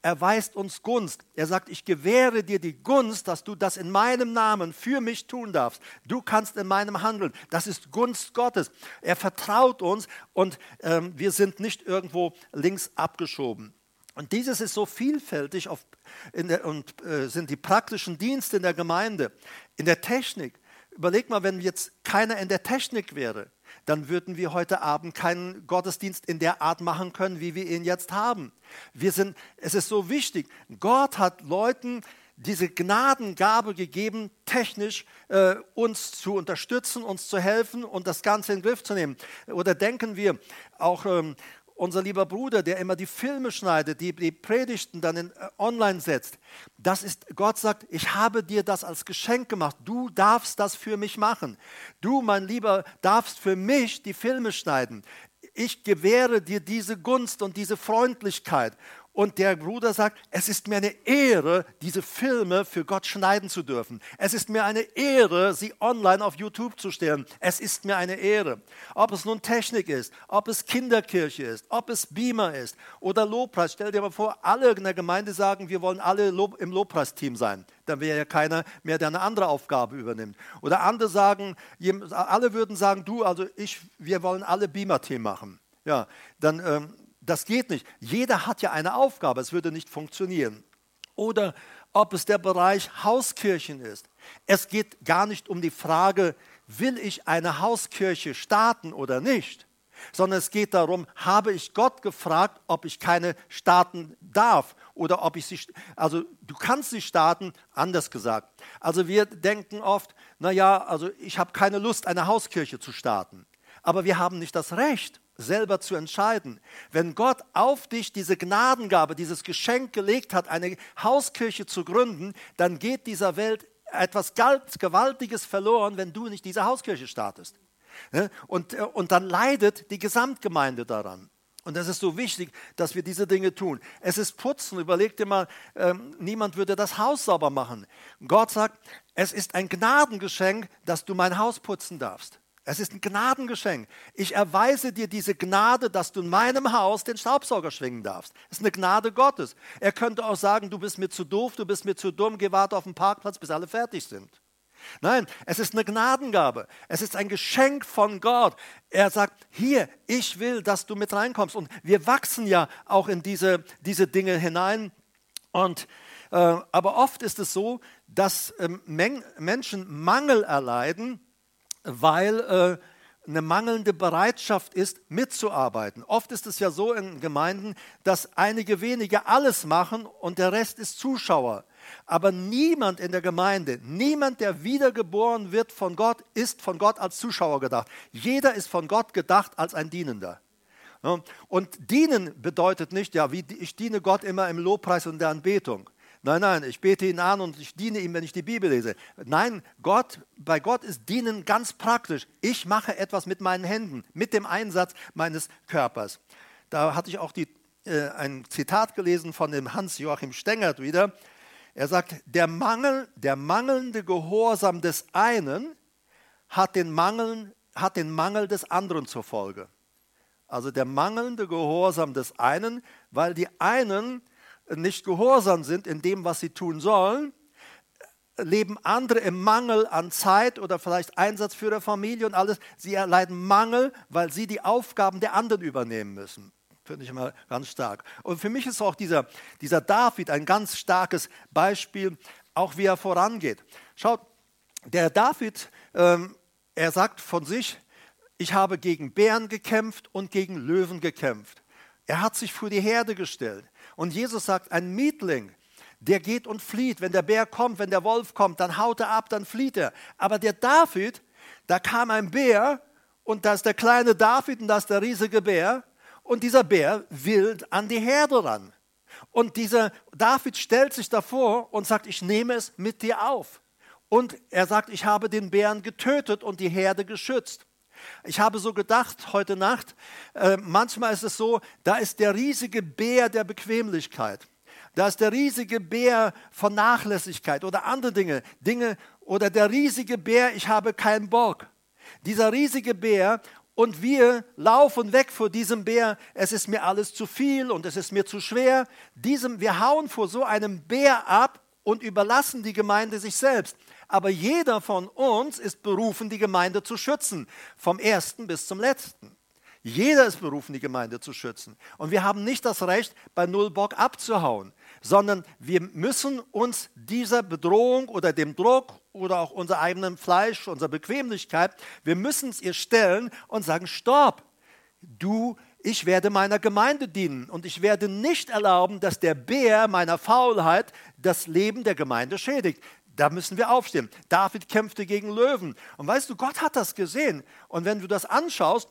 erweist uns Gunst. Er sagt, ich gewähre dir die Gunst, dass du das in meinem Namen für mich tun darfst. Du kannst in meinem handeln. Das ist Gunst Gottes. Er vertraut uns und ähm, wir sind nicht irgendwo links abgeschoben. Und dieses ist so vielfältig auf, der, und äh, sind die praktischen Dienste in der Gemeinde, in der Technik. Überleg mal, wenn jetzt keiner in der Technik wäre, dann würden wir heute Abend keinen Gottesdienst in der Art machen können, wie wir ihn jetzt haben. Wir sind, es ist so wichtig. Gott hat Leuten diese Gnadengabe gegeben, technisch äh, uns zu unterstützen, uns zu helfen und das Ganze in den Griff zu nehmen. Oder denken wir auch ähm, unser lieber Bruder, der immer die Filme schneidet, die, die Predigten dann in, äh, online setzt. Das ist, Gott sagt, ich habe dir das als Geschenk gemacht. Du darfst das für mich machen. Du, mein Lieber, darfst für mich die Filme schneiden. Ich gewähre dir diese Gunst und diese Freundlichkeit. Und der Bruder sagt, es ist mir eine Ehre, diese Filme für Gott schneiden zu dürfen. Es ist mir eine Ehre, sie online auf YouTube zu stellen. Es ist mir eine Ehre. Ob es nun Technik ist, ob es Kinderkirche ist, ob es Beamer ist oder Lobpreis. Stell dir mal vor, alle in der Gemeinde sagen, wir wollen alle im Lobpreisteam sein. Dann wäre ja keiner mehr, der eine andere Aufgabe übernimmt. Oder andere sagen, alle würden sagen, du, also ich, wir wollen alle Beamer-Team machen. Ja, dann... Ähm, Das geht nicht. Jeder hat ja eine Aufgabe, es würde nicht funktionieren. Oder ob es der Bereich Hauskirchen ist. Es geht gar nicht um die Frage, will ich eine Hauskirche starten oder nicht, sondern es geht darum, habe ich Gott gefragt, ob ich keine starten darf oder ob ich sie, also du kannst sie starten, anders gesagt. Also wir denken oft, naja, also ich habe keine Lust, eine Hauskirche zu starten. Aber wir haben nicht das Recht, selber zu entscheiden. Wenn Gott auf dich diese Gnadengabe, dieses Geschenk gelegt hat, eine Hauskirche zu gründen, dann geht dieser Welt etwas Gewaltiges verloren, wenn du nicht diese Hauskirche startest. Und, äh, und dann leidet die Gesamtgemeinde daran. Und das ist so wichtig, dass wir diese Dinge tun. Es ist Putzen. Überleg dir mal, ähm, niemand würde das Haus sauber machen. Gott sagt, es ist ein Gnadengeschenk, dass du mein Haus putzen darfst. Es ist ein Gnadengeschenk. Ich erweise dir diese Gnade, dass du in meinem Haus den Staubsauger schwingen darfst. Es ist eine Gnade Gottes. Er könnte auch sagen, du bist mir zu doof, du bist mir zu dumm, geh warte auf den Parkplatz, bis alle fertig sind. Nein, es ist eine Gnadengabe. Es ist ein Geschenk von Gott. Er sagt, hier, ich will, dass du mit reinkommst. Und wir wachsen ja auch in diese, diese Dinge hinein. Und, äh, aber oft ist es so, dass äh, Menschen Mangel erleiden, weil äh, eine mangelnde Bereitschaft ist, mitzuarbeiten. Oft ist es ja so in Gemeinden, dass einige wenige alles machen und der Rest ist Zuschauer. Aber niemand in der Gemeinde, niemand, der wiedergeboren wird von Gott, ist von Gott als Zuschauer gedacht. Jeder ist von Gott gedacht als ein Dienender. Und dienen bedeutet nicht, ja, wie ich diene Gott immer im Lobpreis und der Anbetung. Nein, nein, ich bete ihn an und ich diene ihm, wenn ich die Bibel lese. Nein, Gott, bei Gott ist Dienen ganz praktisch. Ich mache etwas mit meinen Händen, mit dem Einsatz meines Körpers. Da hatte ich auch die, äh, ein Zitat gelesen von dem Hans-Joachim Stengert wieder. Er sagt, der, Mangel, der mangelnde Gehorsam des einen hat den, Mangel, hat den Mangel des anderen zur Folge. Also der mangelnde Gehorsam des einen, weil die einen nicht gehorsam sind in dem, was sie tun sollen, leben andere im Mangel an Zeit oder vielleicht Einsatz für ihre Familie und alles. Sie erleiden Mangel, weil sie die Aufgaben der anderen übernehmen müssen. Finde ich immer ganz stark. Und für mich ist auch dieser, dieser David ein ganz starkes Beispiel, auch wie er vorangeht. Schaut, der David, ähm, er sagt von sich, ich habe gegen Bären gekämpft und gegen Löwen gekämpft. Er hat sich für die Herde gestellt. Und Jesus sagt, ein Mietling, der geht und flieht. Wenn der Bär kommt, wenn der Wolf kommt, dann haut er ab, dann flieht er. Aber der David, da kam ein Bär und da ist der kleine David und da ist der riesige Bär. Und dieser Bär will an die Herde ran. Und dieser David stellt sich davor und sagt, ich nehme es mit dir auf. Und er sagt, ich habe den Bären getötet und die Herde geschützt. Ich habe so gedacht heute Nacht, äh, manchmal ist es so, da ist der riesige Bär der Bequemlichkeit. Da ist der riesige Bär von Nachlässigkeit oder andere Dinge, Dinge oder der riesige Bär, ich habe keinen Bock. Dieser riesige Bär und wir laufen weg vor diesem Bär, es ist mir alles zu viel und es ist mir zu schwer. Diesem, wir hauen vor so einem Bär ab und überlassen die Gemeinde sich selbst. Aber jeder von uns ist berufen, die Gemeinde zu schützen, vom ersten bis zum letzten. Jeder ist berufen, die Gemeinde zu schützen. Und wir haben nicht das Recht, bei Null Bock abzuhauen, sondern wir müssen uns dieser Bedrohung oder dem Druck oder auch unser eigenem Fleisch, unserer Bequemlichkeit, wir müssen es ihr stellen und sagen, stopp, du ich werde meiner Gemeinde dienen und ich werde nicht erlauben, dass der Bär meiner Faulheit das Leben der Gemeinde schädigt. Da müssen wir aufstehen. David kämpfte gegen Löwen. Und weißt du, Gott hat das gesehen. Und wenn du das anschaust,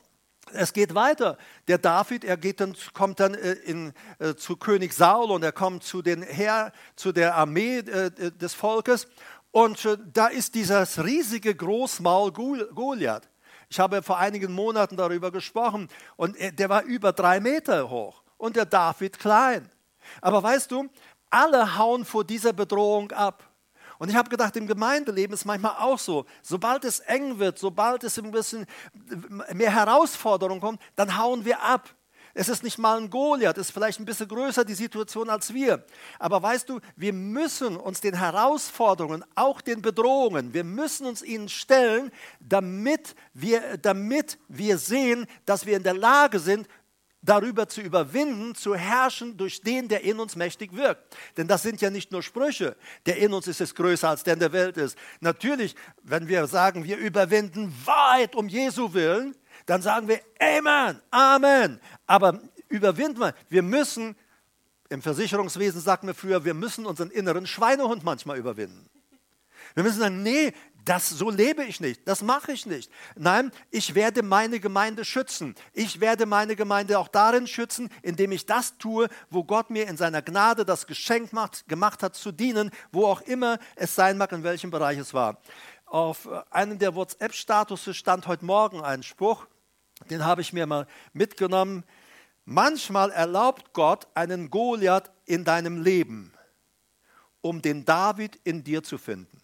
es geht weiter. Der David, er geht dann, kommt dann äh, in, äh, zu König Saul und er kommt zu, den Heer, zu der Armee äh, des Volkes. Und äh, da ist dieses riesige Großmaul Goliath. Ich habe vor einigen Monaten darüber gesprochen und der war über drei Meter hoch und der David klein. Aber weißt du, alle hauen vor dieser Bedrohung ab. Und ich habe gedacht, im Gemeindeleben ist manchmal auch so. Sobald es eng wird, sobald es ein bisschen mehr Herausforderungen kommt, dann hauen wir ab. Es ist nicht mal ein Goliath, es ist vielleicht ein bisschen größer die Situation als wir. Aber weißt du, wir müssen uns den Herausforderungen, auch den Bedrohungen, wir müssen uns ihnen stellen, damit wir, damit wir sehen, dass wir in der Lage sind, darüber zu überwinden, zu herrschen durch den, der in uns mächtig wirkt. Denn das sind ja nicht nur Sprüche, der in uns ist es größer als der in der Welt ist. Natürlich, wenn wir sagen, wir überwinden weit um Jesu willen, dann sagen wir Amen, Amen. Aber überwinden wir, wir müssen, im Versicherungswesen sagt man früher, wir müssen unseren inneren Schweinehund manchmal überwinden. Wir müssen sagen, nee, das, so lebe ich nicht, das mache ich nicht. Nein, ich werde meine Gemeinde schützen. Ich werde meine Gemeinde auch darin schützen, indem ich das tue, wo Gott mir in seiner Gnade das Geschenk macht, gemacht hat, zu dienen, wo auch immer es sein mag, in welchem Bereich es war. Auf einem der WhatsApp-Statusse stand heute Morgen ein Spruch, den habe ich mir mal mitgenommen. Manchmal erlaubt Gott einen Goliath in deinem Leben, um den David in dir zu finden.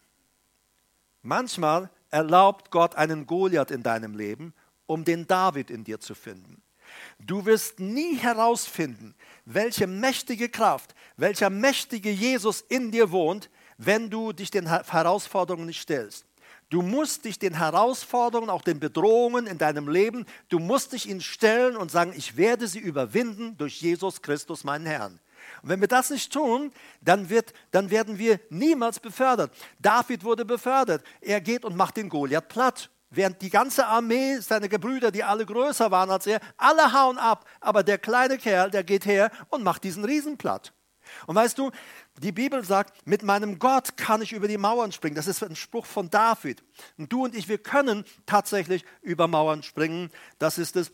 Manchmal erlaubt Gott einen Goliath in deinem Leben, um den David in dir zu finden. Du wirst nie herausfinden, welche mächtige Kraft, welcher mächtige Jesus in dir wohnt, wenn du dich den Herausforderungen nicht stellst. Du musst dich den Herausforderungen, auch den Bedrohungen in deinem Leben, du musst dich ihnen stellen und sagen, ich werde sie überwinden durch Jesus Christus, meinen Herrn. Und wenn wir das nicht tun, dann, wird, dann werden wir niemals befördert. David wurde befördert. Er geht und macht den Goliath platt. Während die ganze Armee, seine Gebrüder, die alle größer waren als er, alle hauen ab. Aber der kleine Kerl, der geht her und macht diesen Riesen platt. Und weißt du, die Bibel sagt, mit meinem Gott kann ich über die Mauern springen. Das ist ein Spruch von David. Und du und ich, wir können tatsächlich über Mauern springen. Das ist es,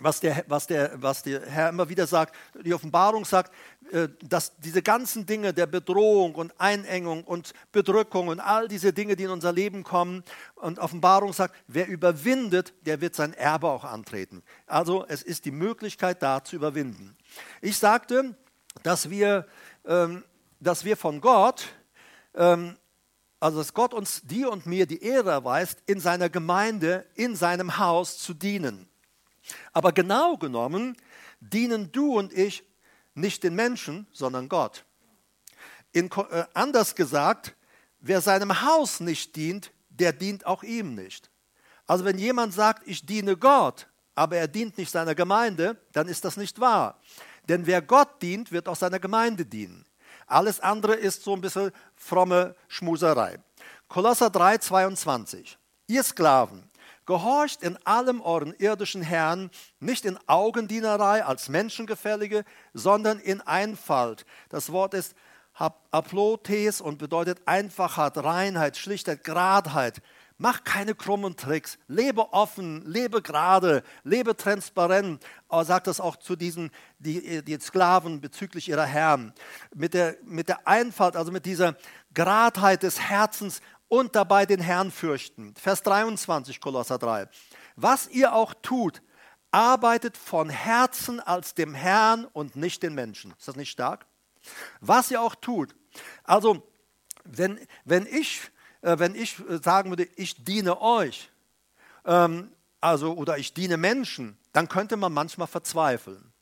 was der, was, der, was der Herr immer wieder sagt, die Offenbarung sagt, äh, dass diese ganzen Dinge der Bedrohung und Einengung und Bedrückung und all diese Dinge, die in unser Leben kommen, und Offenbarung sagt, wer überwindet, der wird sein Erbe auch antreten. Also es ist die Möglichkeit da zu überwinden. Ich sagte, dass wir, ähm, dass wir von Gott, ähm, also dass Gott uns, dir und mir die Ehre erweist, in seiner Gemeinde, in seinem Haus zu dienen. Aber genau genommen dienen du und ich nicht den Menschen, sondern Gott. In, äh, anders gesagt, wer seinem Haus nicht dient, der dient auch ihm nicht. Also wenn jemand sagt, ich diene Gott, aber er dient nicht seiner Gemeinde, dann ist das nicht wahr. Denn wer Gott dient, wird auch seiner Gemeinde dienen. Alles andere ist so ein bisschen fromme Schmuserei. Kolosser 3, 22. Ihr Sklaven, Gehorcht in allem euren irdischen Herrn, nicht in Augendienerei als Menschengefällige, sondern in Einfalt. Das Wort ist Aplotes und bedeutet Einfachheit, Reinheit, Schlichtheit, Gradheit. Mach keine krummen Tricks. Lebe offen, lebe gerade, lebe transparent. Er sagt das auch zu diesen die, die Sklaven bezüglich ihrer Herren. Mit der, mit der Einfalt, also mit dieser Gradheit des Herzens und dabei den Herrn fürchten. Vers 23, Kolosser 3. Was ihr auch tut, arbeitet von Herzen als dem Herrn und nicht den Menschen. Ist das nicht stark? Was ihr auch tut. Also, wenn, wenn, ich, äh, wenn ich äh, sagen würde, ich diene euch, ähm, also, oder ich diene Menschen, dann könnte man manchmal verzweifeln.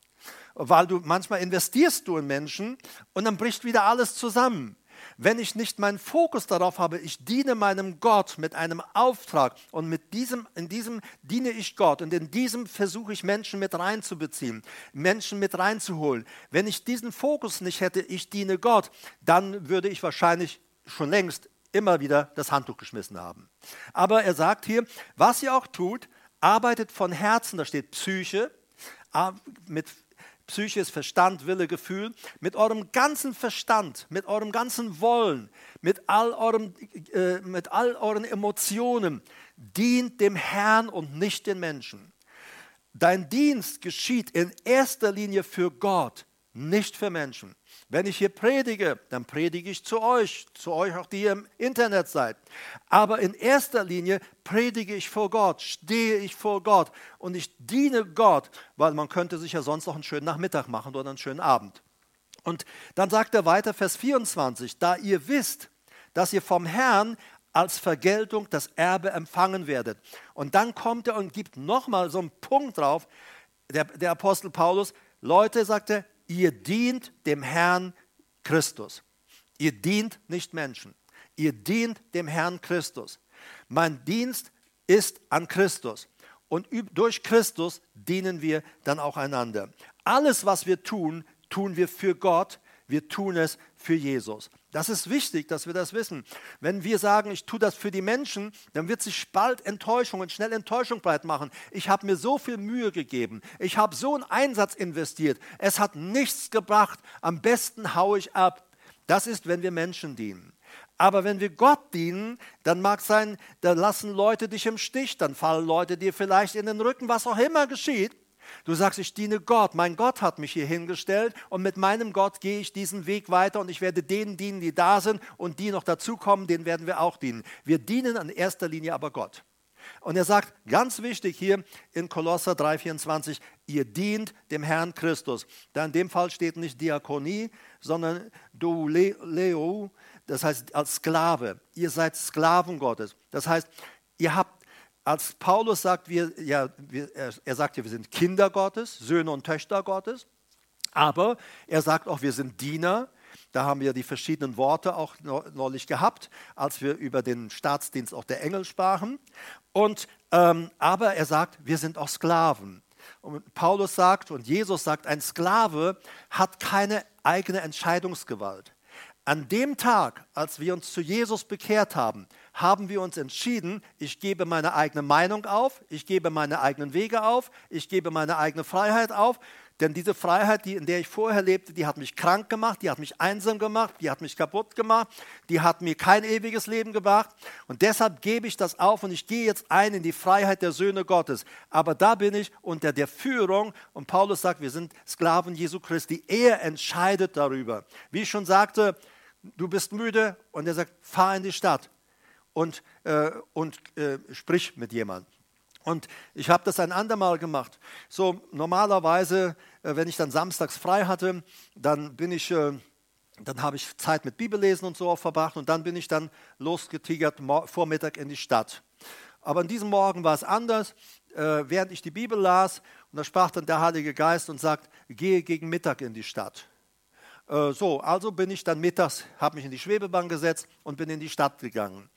Weil du manchmal investierst du in Menschen und dann bricht wieder alles zusammen wenn ich nicht meinen Fokus darauf habe, ich diene meinem Gott mit einem Auftrag und mit diesem, in diesem diene ich Gott und in diesem versuche ich Menschen mit reinzubeziehen, Menschen mit reinzuholen. Wenn ich diesen Fokus nicht hätte, ich diene Gott, dann würde ich wahrscheinlich schon längst immer wieder das Handtuch geschmissen haben. Aber er sagt hier, was ihr auch tut, arbeitet von Herzen, da steht Psyche, mit Psyche ist Verstand, Wille, Gefühl, mit eurem ganzen Verstand, mit eurem ganzen Wollen, mit all, eurem, äh, mit all euren Emotionen, dient dem Herrn und nicht den Menschen. Dein Dienst geschieht in erster Linie für Gott, nicht für Menschen. Wenn ich hier predige, dann predige ich zu euch, zu euch auch, die ihr im Internet seid. Aber in erster Linie predige ich vor Gott, stehe ich vor Gott und ich diene Gott, weil man könnte sich ja sonst noch einen schönen Nachmittag machen oder einen schönen Abend. Und dann sagt er weiter, Vers 24, da ihr wisst, dass ihr vom Herrn als Vergeltung das Erbe empfangen werdet. Und dann kommt er und gibt nochmal so einen Punkt drauf, der, der Apostel Paulus, Leute, sagt er, ihr dient dem Herrn Christus. Ihr dient nicht Menschen. Ihr dient dem Herrn Christus. Mein Dienst ist an Christus. und durch Christus dienen wir dann auch einander. Alles, was wir tun, tun wir für Gott, wir tun es für Jesus. Das ist wichtig, dass wir das wissen. Wenn wir sagen, ich tue das für die Menschen, dann wird sich bald Enttäuschung und schnell Enttäuschung breit machen. Ich habe mir so viel Mühe gegeben. Ich habe so einen Einsatz investiert. Es hat nichts gebracht. Am besten haue ich ab. Das ist, wenn wir Menschen dienen. Aber wenn wir Gott dienen, dann mag sein, da lassen Leute dich im Stich, dann fallen Leute dir vielleicht in den Rücken, was auch immer geschieht. Du sagst, ich diene Gott. Mein Gott hat mich hier hingestellt und mit meinem Gott gehe ich diesen Weg weiter und ich werde denen dienen, die da sind und die noch dazukommen, denen werden wir auch dienen. Wir dienen in erster Linie aber Gott. Und er sagt, ganz wichtig hier in Kolosser 3,24, ihr dient dem Herrn Christus. Da in dem Fall steht nicht Diakonie, sondern Douleo, das heißt als Sklave. Ihr seid Sklaven Gottes. Das heißt, ihr habt als Paulus sagt, wir, ja, wir, er sagt ja, wir sind Kinder Gottes, Söhne und Töchter Gottes, aber er sagt auch, wir sind Diener. Da haben wir die verschiedenen Worte auch neulich gehabt, als wir über den Staatsdienst auch der Engel sprachen. Und, ähm, aber er sagt, wir sind auch Sklaven. Und Paulus sagt und Jesus sagt, ein Sklave hat keine eigene Entscheidungsgewalt. An dem Tag, als wir uns zu Jesus bekehrt haben, haben wir uns entschieden, ich gebe meine eigene Meinung auf, ich gebe meine eigenen Wege auf, ich gebe meine eigene Freiheit auf. Denn diese Freiheit, die, in der ich vorher lebte, die hat mich krank gemacht, die hat mich einsam gemacht, die hat mich kaputt gemacht, die hat mir kein ewiges Leben gebracht. Und deshalb gebe ich das auf und ich gehe jetzt ein in die Freiheit der Söhne Gottes. Aber da bin ich unter der Führung und Paulus sagt, wir sind Sklaven Jesu Christi. Er entscheidet darüber. Wie ich schon sagte, du bist müde und er sagt, fahr in die Stadt und, äh, und äh, sprich mit jemandem. Und ich habe das ein andermal gemacht. So normalerweise, äh, wenn ich dann samstags frei hatte, dann bin ich, äh, dann habe ich Zeit mit Bibellesen und so verbracht und dann bin ich dann losgetigert Vormittag in die Stadt. Aber an diesem Morgen war es anders. Äh, während ich die Bibel las, und da sprach dann der Heilige Geist und sagt, gehe gegen Mittag in die Stadt. Äh, so, also bin ich dann mittags, habe mich in die Schwebebahn gesetzt und bin in die Stadt gegangen.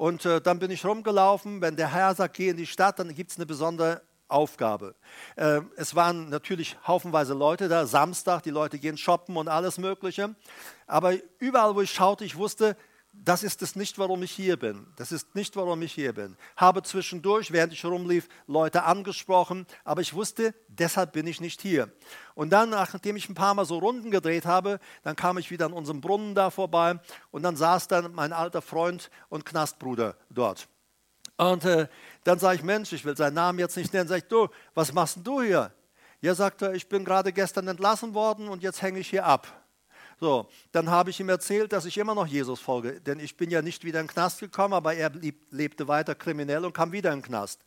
Und äh, dann bin ich rumgelaufen. Wenn der Herr sagt, geh in die Stadt, dann gibt es eine besondere Aufgabe. Äh, es waren natürlich haufenweise Leute da, Samstag, die Leute gehen shoppen und alles Mögliche. Aber überall, wo ich schaute, ich wusste, das ist es nicht, warum ich hier bin. Das ist nicht, warum ich hier bin. Habe zwischendurch, während ich rumlief, Leute angesprochen, aber ich wusste, deshalb bin ich nicht hier. Und dann, nachdem ich ein paar Mal so Runden gedreht habe, dann kam ich wieder an unserem Brunnen da vorbei und dann saß dann mein alter Freund und Knastbruder dort. Und äh, dann sage ich, Mensch, ich will seinen Namen jetzt nicht nennen, sage ich, du, was machst denn du hier? Ja, sagt er, ich bin gerade gestern entlassen worden und jetzt hänge ich hier ab. So, dann habe ich ihm erzählt, dass ich immer noch Jesus folge, denn ich bin ja nicht wieder in den Knast gekommen, aber er lebte weiter kriminell und kam wieder in den Knast.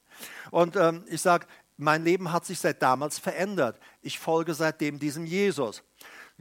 Und ähm, ich sage, mein Leben hat sich seit damals verändert. Ich folge seitdem diesem Jesus.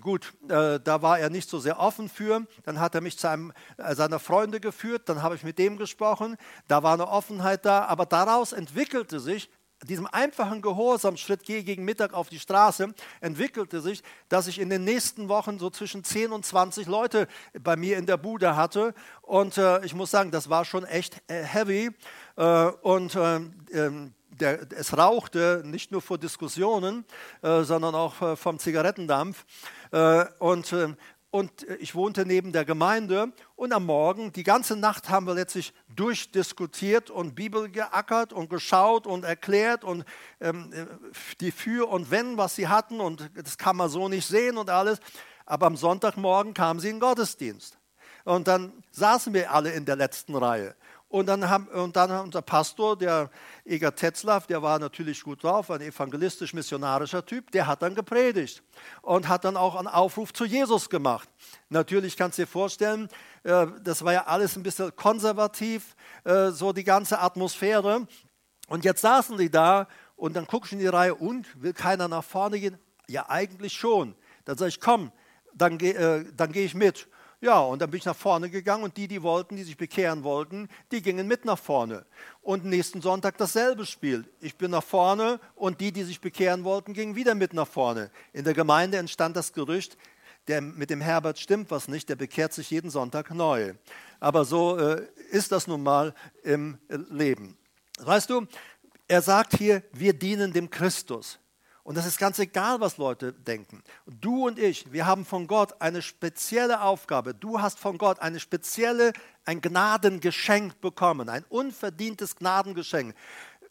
Gut, äh, da war er nicht so sehr offen für. Dann hat er mich zu einem äh, seiner Freunde geführt. Dann habe ich mit dem gesprochen. Da war eine Offenheit da. Aber daraus entwickelte sich diesem einfachen Gehorsamschritt, gehe gegen Mittag auf die Straße, entwickelte sich, dass ich in den nächsten Wochen so zwischen 10 und 20 Leute bei mir in der Bude hatte. Und äh, ich muss sagen, das war schon echt äh, heavy. Äh, und ähm, ähm, der, es rauchte nicht nur vor Diskussionen, äh, sondern auch äh, vom Zigarettendampf. Äh, und ähm, und äh, ich wohnte neben der Gemeinde und am Morgen, die ganze Nacht haben wir letztlich durchdiskutiert und Bibel geackert und geschaut und erklärt und ähm, äh, die Für und Wenn, was sie hatten und das kann man so nicht sehen und alles. Aber am Sonntagmorgen kamen sie in den Gottesdienst und dann saßen wir alle in der letzten Reihe. Und dann, haben, und dann unser Pastor, der Eger Tetzlaff, der war natürlich gut drauf, ein evangelistisch-missionarischer Typ, der hat dann gepredigt und hat dann auch einen Aufruf zu Jesus gemacht. Natürlich kannst du dir vorstellen, äh, das war ja alles ein bisschen konservativ, äh, so die ganze Atmosphäre. Und jetzt saßen die da und dann guckst du in die Reihe und will keiner nach vorne gehen? Ja, eigentlich schon. Dann sage ich, komm, dann, äh, dann gehe ich mit. Ja, und dann bin ich nach vorne gegangen und die, die wollten, die sich bekehren wollten, die gingen mit nach vorne. Und nächsten Sonntag dasselbe Spiel. Ich bin nach vorne und die, die sich bekehren wollten, gingen wieder mit nach vorne. In der Gemeinde entstand das Gerücht, der mit dem Herbert stimmt was nicht, der bekehrt sich jeden Sonntag neu. Aber so äh, ist das nun mal im Leben. Weißt du, er sagt hier, wir dienen dem Christus. Und das ist ganz egal, was Leute denken. Du und ich, wir haben von Gott eine spezielle Aufgabe. Du hast von Gott eine spezielle, ein Gnadengeschenk bekommen, ein unverdientes Gnadengeschenk,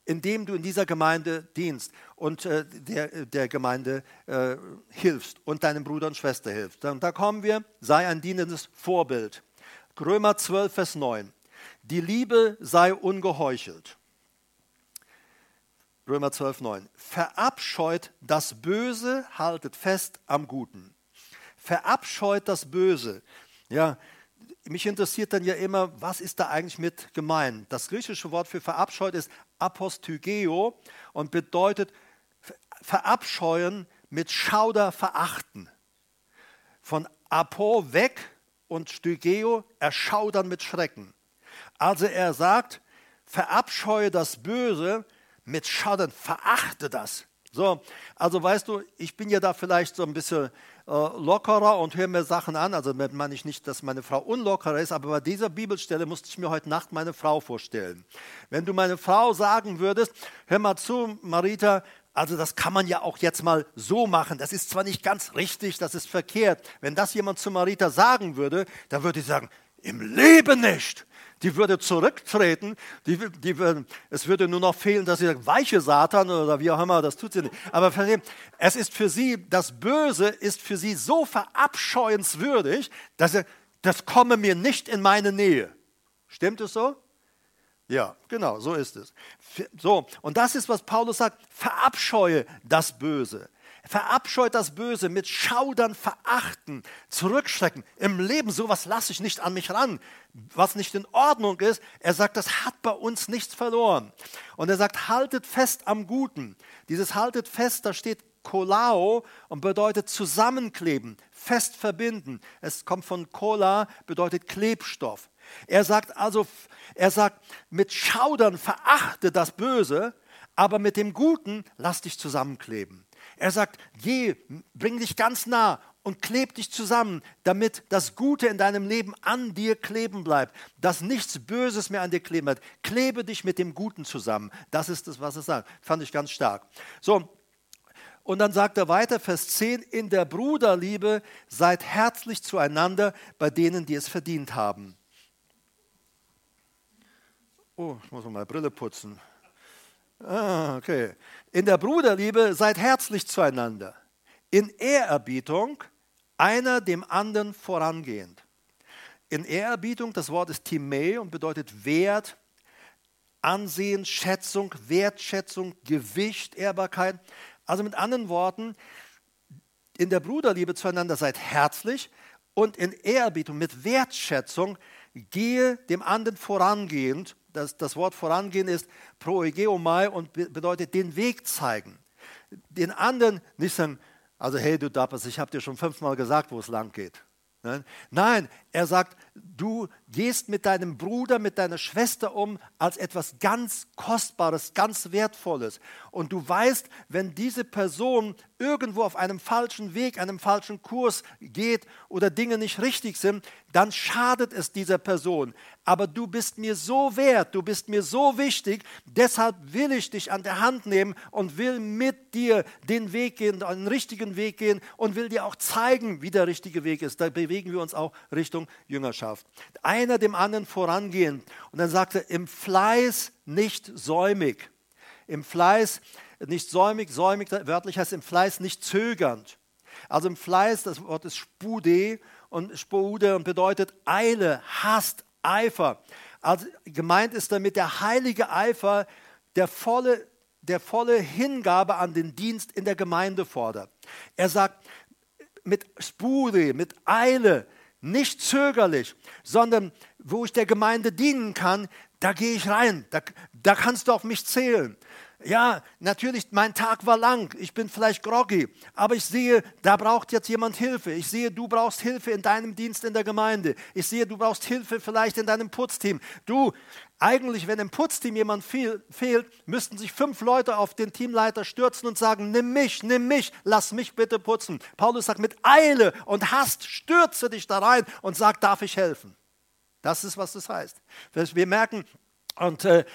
indem du in dieser Gemeinde dienst und äh, der, der Gemeinde äh, hilfst und deinem Bruder und Schwester hilfst. Und da kommen wir, sei ein dienendes Vorbild. Römer 12, Vers 9. Die Liebe sei ungeheuchelt. Römer 12, 9. Verabscheut das Böse, haltet fest am Guten. Verabscheut das Böse. Ja, mich interessiert dann ja immer, was ist da eigentlich mit gemeint? Das griechische Wort für verabscheut ist apostygeo und bedeutet verabscheuen mit Schauder verachten. Von apo weg und stygeo erschaudern mit Schrecken. Also er sagt, verabscheue das Böse, mit Schaden, verachte das. So, also weißt du, ich bin ja da vielleicht so ein bisschen äh, lockerer und höre mir Sachen an. Also meine ich nicht, dass meine Frau unlockerer ist, aber bei dieser Bibelstelle musste ich mir heute Nacht meine Frau vorstellen. Wenn du meine Frau sagen würdest, hör mal zu, Marita, also das kann man ja auch jetzt mal so machen. Das ist zwar nicht ganz richtig, das ist verkehrt. Wenn das jemand zu Marita sagen würde, dann würde ich sagen, im Leben nicht die würde zurücktreten, die, die, es würde nur noch fehlen, dass sie sagt, weiche Satan oder wie auch immer, das tut sie nicht. Aber es ist für sie, das Böse ist für sie so verabscheuenswürdig, dass sie, das komme mir nicht in meine Nähe. Stimmt es so? Ja, genau, so ist es. So, und das ist, was Paulus sagt, verabscheue das Böse. Verabscheut das Böse mit Schaudern, Verachten, Zurückschrecken. Im Leben sowas lasse ich nicht an mich ran, was nicht in Ordnung ist. Er sagt, das hat bei uns nichts verloren. Und er sagt, haltet fest am Guten. Dieses haltet fest, da steht Kolao und bedeutet zusammenkleben, fest verbinden. Es kommt von Kola, bedeutet Klebstoff. Er sagt also, er sagt, mit Schaudern verachte das Böse, aber mit dem Guten lass dich zusammenkleben. Er sagt, geh, bring dich ganz nah und kleb dich zusammen, damit das Gute in deinem Leben an dir kleben bleibt, dass nichts Böses mehr an dir kleben bleibt. Klebe dich mit dem Guten zusammen. Das ist das, was er sagt. Fand ich ganz stark. So, und dann sagt er weiter, Vers 10, in der Bruderliebe seid herzlich zueinander bei denen, die es verdient haben. Oh, ich muss mal meine Brille putzen. Ah, okay. In der Bruderliebe seid herzlich zueinander. In Ehrerbietung einer dem anderen vorangehend. In Ehrerbietung, das Wort ist Timä und bedeutet Wert, Ansehen, Schätzung, Wertschätzung, Gewicht, Ehrbarkeit. Also mit anderen Worten, in der Bruderliebe zueinander seid herzlich und in Ehrerbietung mit Wertschätzung gehe dem anderen vorangehend das, das Wort vorangehen ist proegeomai und bedeutet den Weg zeigen. Den anderen nicht sagen, also hey du Dappers, ich habe dir schon fünfmal gesagt, wo es lang geht. Nein, er sagt, du gehst mit deinem Bruder, mit deiner Schwester um als etwas ganz Kostbares, ganz Wertvolles. Und du weißt, wenn diese Person irgendwo auf einem falschen Weg, einem falschen Kurs geht oder Dinge nicht richtig sind, dann schadet es dieser Person. Aber du bist mir so wert, du bist mir so wichtig, deshalb will ich dich an der Hand nehmen und will mit dir den Weg gehen, den richtigen Weg gehen und will dir auch zeigen, wie der richtige Weg ist. Da bewegen wir uns auch Richtung Jüngerschaft. Einer dem anderen vorangehen. Und dann sagt er, im Fleiß nicht säumig. Im Fleiß nicht säumig, säumig wörtlich heißt im Fleiß nicht zögernd. Also im Fleiß, das Wort ist Spude und Spude und bedeutet Eile, Hast, Eifer. Also gemeint ist damit der heilige Eifer, der volle, der volle Hingabe an den Dienst in der Gemeinde fordert. Er sagt, mit Spude, mit Eile, nicht zögerlich, sondern wo ich der Gemeinde dienen kann, da gehe ich rein, da, da kannst du auf mich zählen. Ja, natürlich, mein Tag war lang, ich bin vielleicht groggy, aber ich sehe, da braucht jetzt jemand Hilfe. Ich sehe, du brauchst Hilfe in deinem Dienst in der Gemeinde. Ich sehe, du brauchst Hilfe vielleicht in deinem Putzteam. Du, eigentlich, wenn im Putzteam jemand fehl, fehlt, müssten sich fünf Leute auf den Teamleiter stürzen und sagen, nimm mich, nimm mich, lass mich bitte putzen. Paulus sagt, mit Eile und Hast stürze dich da rein und sag, darf ich helfen? Das ist, was das heißt. Wir merken, Und äh,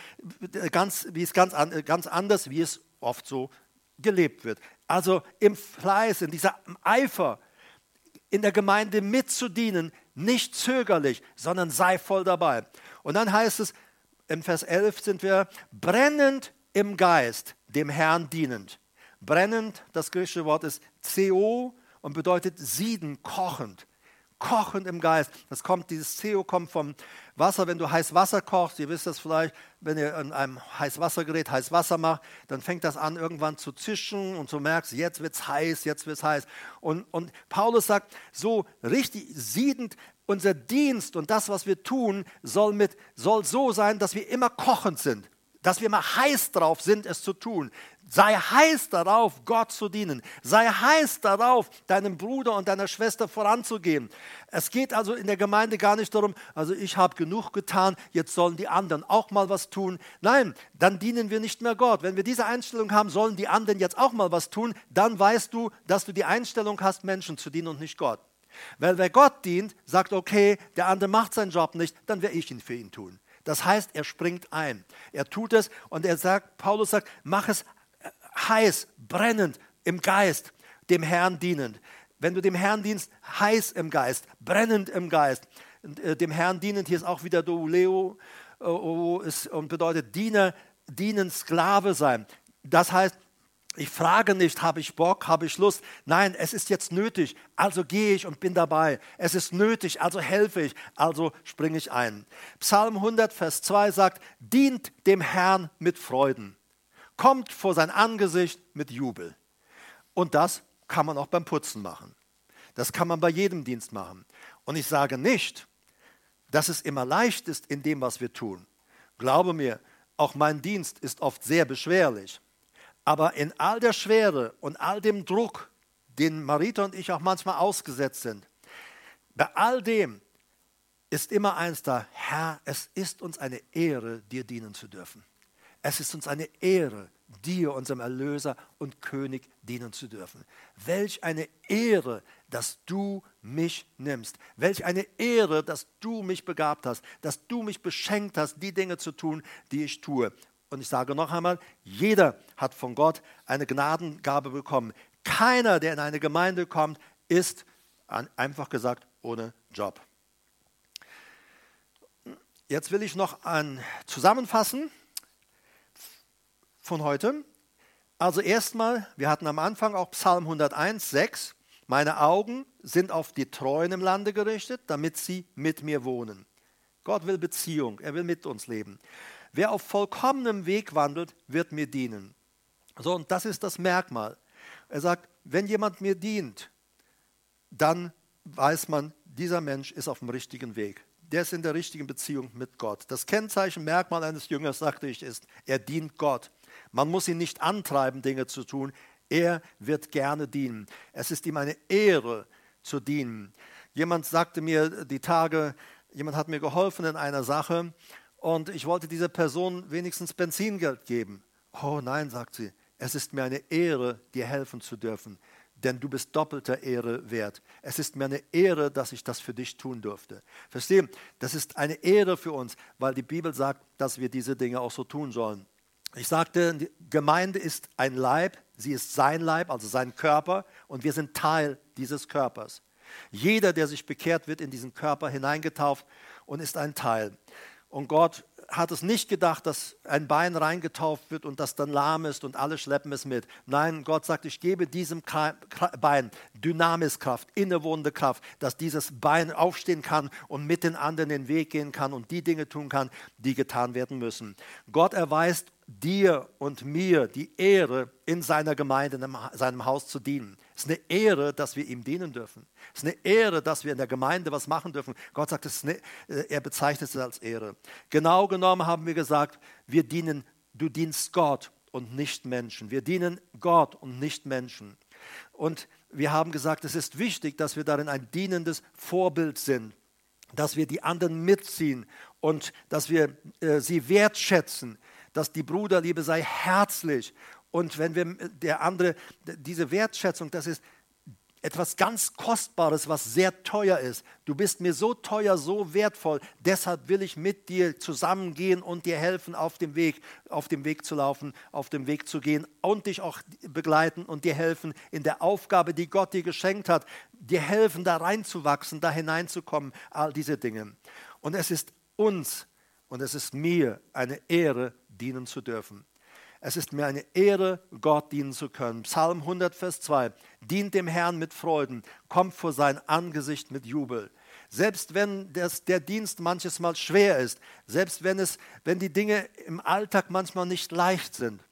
ganz, wie es ganz, an, ganz anders, wie es oft so gelebt wird. Also im Fleiß, in dieser Eifer, in der Gemeinde mitzudienen, nicht zögerlich, sondern sei voll dabei. Und dann heißt es, im Vers 11 sind wir brennend im Geist, dem Herrn dienend. Brennend, das griechische Wort ist CO und bedeutet sieden, kochend kochend im Geist. Das kommt, dieses CO kommt vom Wasser. Wenn du heiß Wasser kochst, ihr wisst das vielleicht, wenn ihr in einem Heißwassergerät heiß Wasser macht, dann fängt das an irgendwann zu zischen und du merkst, jetzt wird es heiß, jetzt wird es heiß. Und, und Paulus sagt, so richtig siedend, unser Dienst und das, was wir tun, soll, mit, soll so sein, dass wir immer kochend sind dass wir immer heiß drauf sind, es zu tun. Sei heiß darauf, Gott zu dienen. Sei heiß darauf, deinem Bruder und deiner Schwester voranzugehen. Es geht also in der Gemeinde gar nicht darum, also ich habe genug getan, jetzt sollen die anderen auch mal was tun. Nein, dann dienen wir nicht mehr Gott. Wenn wir diese Einstellung haben, sollen die anderen jetzt auch mal was tun, dann weißt du, dass du die Einstellung hast, Menschen zu dienen und nicht Gott. Weil wer Gott dient, sagt, okay, der andere macht seinen Job nicht, dann werde ich ihn für ihn tun. Das heißt, er springt ein. Er tut es und er sagt, Paulus sagt, mach es heiß, brennend im Geist, dem Herrn dienend. Wenn du dem Herrn dienst, heiß im Geist, brennend im Geist, äh, dem Herrn dienend, hier ist auch wieder Douleo äh, und bedeutet Diener, dienen, Sklave sein. Das heißt, ich frage nicht, habe ich Bock, habe ich Lust. Nein, es ist jetzt nötig, also gehe ich und bin dabei. Es ist nötig, also helfe ich, also springe ich ein. Psalm 100, Vers 2 sagt, dient dem Herrn mit Freuden kommt vor sein Angesicht mit Jubel. Und das kann man auch beim Putzen machen. Das kann man bei jedem Dienst machen. Und ich sage nicht, dass es immer leicht ist in dem, was wir tun. Glaube mir, auch mein Dienst ist oft sehr beschwerlich. Aber in all der Schwere und all dem Druck, den Marita und ich auch manchmal ausgesetzt sind, bei all dem ist immer eins da, Herr, es ist uns eine Ehre, dir dienen zu dürfen. Es ist uns eine Ehre, dir, unserem Erlöser und König, dienen zu dürfen. Welch eine Ehre, dass du mich nimmst. Welch eine Ehre, dass du mich begabt hast, dass du mich beschenkt hast, die Dinge zu tun, die ich tue. Und ich sage noch einmal, jeder hat von Gott eine Gnadengabe bekommen. Keiner, der in eine Gemeinde kommt, ist einfach gesagt ohne Job. Jetzt will ich noch ein zusammenfassen von heute. Also erstmal, wir hatten am Anfang auch Psalm 101, 6. Meine Augen sind auf die Treuen im Lande gerichtet, damit sie mit mir wohnen. Gott will Beziehung, er will mit uns leben. Wer auf vollkommenem Weg wandelt, wird mir dienen. So, und das ist das Merkmal. Er sagt, wenn jemand mir dient, dann weiß man, dieser Mensch ist auf dem richtigen Weg. Der ist in der richtigen Beziehung mit Gott. Das Kennzeichen, Merkmal eines Jüngers, sagte ich, ist, er dient Gott. Man muss ihn nicht antreiben, Dinge zu tun. Er wird gerne dienen. Es ist ihm eine Ehre zu dienen. Jemand sagte mir die Tage, jemand hat mir geholfen in einer Sache und ich wollte dieser Person wenigstens Benzingeld geben. Oh nein, sagt sie, es ist mir eine Ehre, dir helfen zu dürfen, denn du bist doppelter Ehre wert. Es ist mir eine Ehre, dass ich das für dich tun durfte. Verstehen? Das ist eine Ehre für uns, weil die Bibel sagt, dass wir diese Dinge auch so tun sollen. Ich sagte, die Gemeinde ist ein Leib, sie ist sein Leib, also sein Körper, und wir sind Teil dieses Körpers. Jeder, der sich bekehrt, wird in diesen Körper hineingetauft und ist ein Teil. Und Gott hat es nicht gedacht, dass ein Bein reingetauft wird und das dann lahm ist und alle schleppen es mit. Nein, Gott sagt, ich gebe diesem Bein Dynamiskraft, innewohnende Kraft, dass dieses Bein aufstehen kann und mit den anderen den Weg gehen kann und die Dinge tun kann, die getan werden müssen. Gott erweist dir und mir die Ehre, in seiner Gemeinde, in seinem Haus zu dienen. Es ist eine Ehre, dass wir ihm dienen dürfen. Es ist eine Ehre, dass wir in der Gemeinde was machen dürfen. Gott sagt, eine, äh, er bezeichnet es als Ehre. Genau genommen haben wir gesagt, wir dienen, du dienst Gott und nicht Menschen. Wir dienen Gott und nicht Menschen. Und wir haben gesagt, es ist wichtig, dass wir darin ein dienendes Vorbild sind, dass wir die anderen mitziehen und dass wir äh, sie wertschätzen, dass die Bruderliebe sei herzlich. Und wenn wir der andere, diese Wertschätzung, das ist, etwas ganz Kostbares, was sehr teuer ist. Du bist mir so teuer, so wertvoll. Deshalb will ich mit dir zusammengehen und dir helfen, auf dem Weg, auf dem Weg zu laufen, auf dem Weg zu gehen und dich auch begleiten und dir helfen in der Aufgabe, die Gott dir geschenkt hat, dir helfen, da reinzuwachsen, da hineinzukommen, all diese Dinge. Und es ist uns und es ist mir eine Ehre, dienen zu dürfen. Es ist mir eine Ehre, Gott dienen zu können. Psalm 100, Vers 2. Dient dem Herrn mit Freuden, kommt vor sein Angesicht mit Jubel. Selbst wenn das, der Dienst manches Mal schwer ist, selbst wenn, es, wenn die Dinge im Alltag manchmal nicht leicht sind,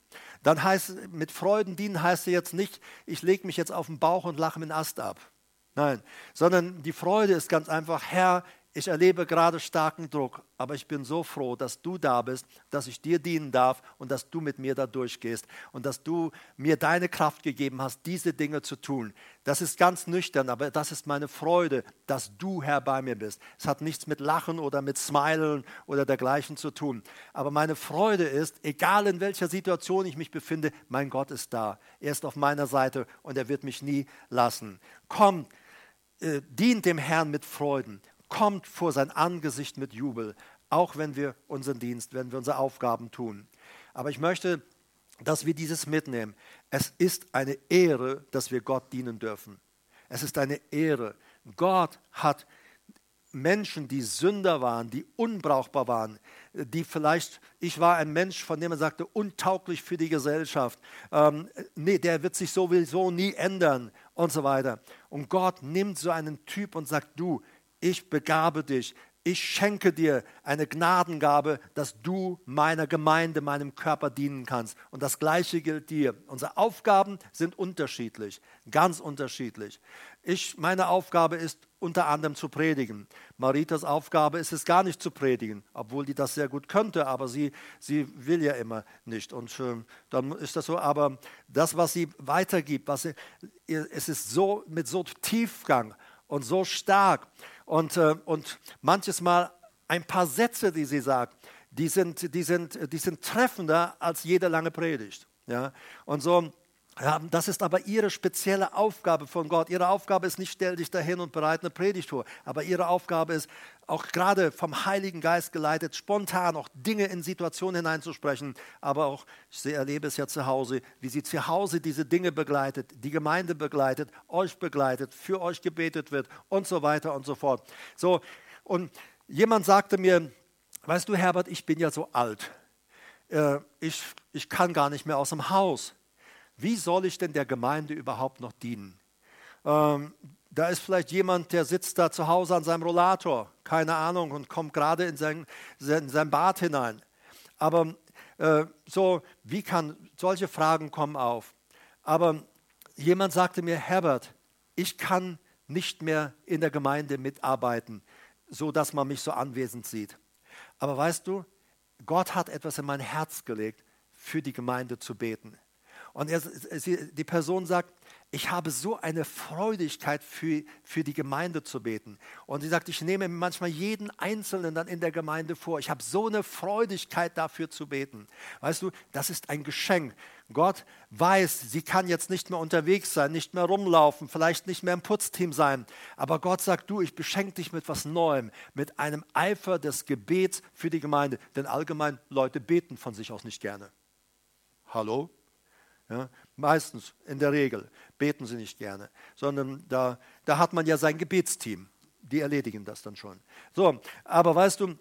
dann heißt mit Freuden dienen heißt jetzt nicht, ich lege mich jetzt auf den Bauch und lache mit den Ast ab. Nein, sondern die Freude ist ganz einfach, Herr, ich erlebe gerade starken Druck, aber ich bin so froh, dass du da bist, dass ich dir dienen darf und dass du mit mir da durchgehst und dass du mir deine Kraft gegeben hast, diese Dinge zu tun. Das ist ganz nüchtern, aber das ist meine Freude, dass du Herr bei mir bist. Es hat nichts mit Lachen oder mit Smilen oder dergleichen zu tun. Aber meine Freude ist, egal in welcher Situation ich mich befinde, mein Gott ist da. Er ist auf meiner Seite und er wird mich nie lassen. Komm, äh, dient dem Herrn mit Freuden kommt vor sein Angesicht mit Jubel, auch wenn wir unseren Dienst, wenn wir unsere Aufgaben tun. Aber ich möchte, dass wir dieses mitnehmen. Es ist eine Ehre, dass wir Gott dienen dürfen. Es ist eine Ehre. Gott hat Menschen, die Sünder waren, die unbrauchbar waren, die vielleicht, ich war ein Mensch, von dem er sagte, untauglich für die Gesellschaft. Ähm, nee, der wird sich sowieso nie ändern und so weiter. Und Gott nimmt so einen Typ und sagt, du, ich begabe dich, ich schenke dir eine Gnadengabe, dass du meiner Gemeinde, meinem Körper dienen kannst. Und das Gleiche gilt dir. Unsere Aufgaben sind unterschiedlich, ganz unterschiedlich. Ich, meine Aufgabe ist unter anderem zu predigen. Maritas Aufgabe ist es gar nicht zu predigen, obwohl die das sehr gut könnte, aber sie, sie will ja immer nicht. Und äh, dann ist das so. Aber das, was sie weitergibt, was sie, es ist so mit so Tiefgang und so stark. Und, äh, und manches Mal ein paar Sätze, die sie sagt, die sind, die sind, die sind treffender als jede lange Predigt. Ja? Und so, das ist aber ihre spezielle Aufgabe von Gott. Ihre Aufgabe ist nicht, stell dich dahin und bereite eine Predigt vor. Aber ihre Aufgabe ist, auch gerade vom Heiligen Geist geleitet, spontan auch Dinge in Situationen hineinzusprechen. Aber auch, ich erlebe es ja zu Hause, wie sie zu Hause diese Dinge begleitet, die Gemeinde begleitet, euch begleitet, für euch gebetet wird und so weiter und so fort. So, und jemand sagte mir, weißt du, Herbert, ich bin ja so alt. Äh, ich, ich kann gar nicht mehr aus dem Haus wie soll ich denn der Gemeinde überhaupt noch dienen? Ähm, da ist vielleicht jemand, der sitzt da zu Hause an seinem Rollator, keine Ahnung, und kommt gerade in sein, in sein Bad hinein. Aber äh, so, wie kann, solche Fragen kommen auf. Aber jemand sagte mir, Herbert, ich kann nicht mehr in der Gemeinde mitarbeiten, so dass man mich so anwesend sieht. Aber weißt du, Gott hat etwas in mein Herz gelegt, für die Gemeinde zu beten. Und er, die Person sagt, ich habe so eine Freudigkeit für, für die Gemeinde zu beten. Und sie sagt, ich nehme manchmal jeden Einzelnen dann in der Gemeinde vor. Ich habe so eine Freudigkeit dafür zu beten. Weißt du, das ist ein Geschenk. Gott weiß, sie kann jetzt nicht mehr unterwegs sein, nicht mehr rumlaufen, vielleicht nicht mehr im Putzteam sein. Aber Gott sagt, du, ich beschenke dich mit was Neuem, mit einem Eifer des Gebets für die Gemeinde. Denn allgemein Leute beten von sich aus nicht gerne. Hallo? Ja, meistens, in der Regel, beten sie nicht gerne, sondern da, da hat man ja sein Gebetsteam. Die erledigen das dann schon. So, aber weißt du,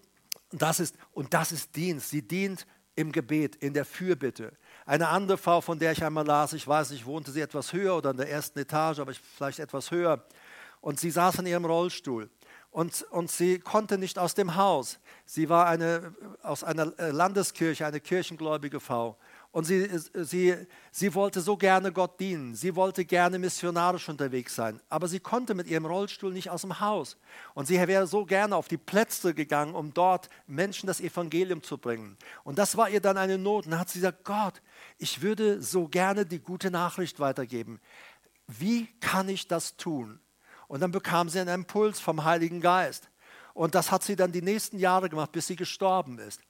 das ist, und das ist Dienst. Sie dient im Gebet, in der Fürbitte. Eine andere Frau, von der ich einmal las, ich weiß nicht, wohnte sie etwas höher oder in der ersten Etage, aber vielleicht etwas höher. Und sie saß in ihrem Rollstuhl und, und sie konnte nicht aus dem Haus. Sie war eine, aus einer Landeskirche, eine kirchengläubige Frau. Und sie, sie, sie wollte so gerne Gott dienen. Sie wollte gerne missionarisch unterwegs sein. Aber sie konnte mit ihrem Rollstuhl nicht aus dem Haus. Und sie wäre so gerne auf die Plätze gegangen, um dort Menschen das Evangelium zu bringen. Und das war ihr dann eine Not. Und dann hat sie gesagt, Gott, ich würde so gerne die gute Nachricht weitergeben. Wie kann ich das tun? Und dann bekam sie einen Impuls vom Heiligen Geist. Und das hat sie dann die nächsten Jahre gemacht, bis sie gestorben ist.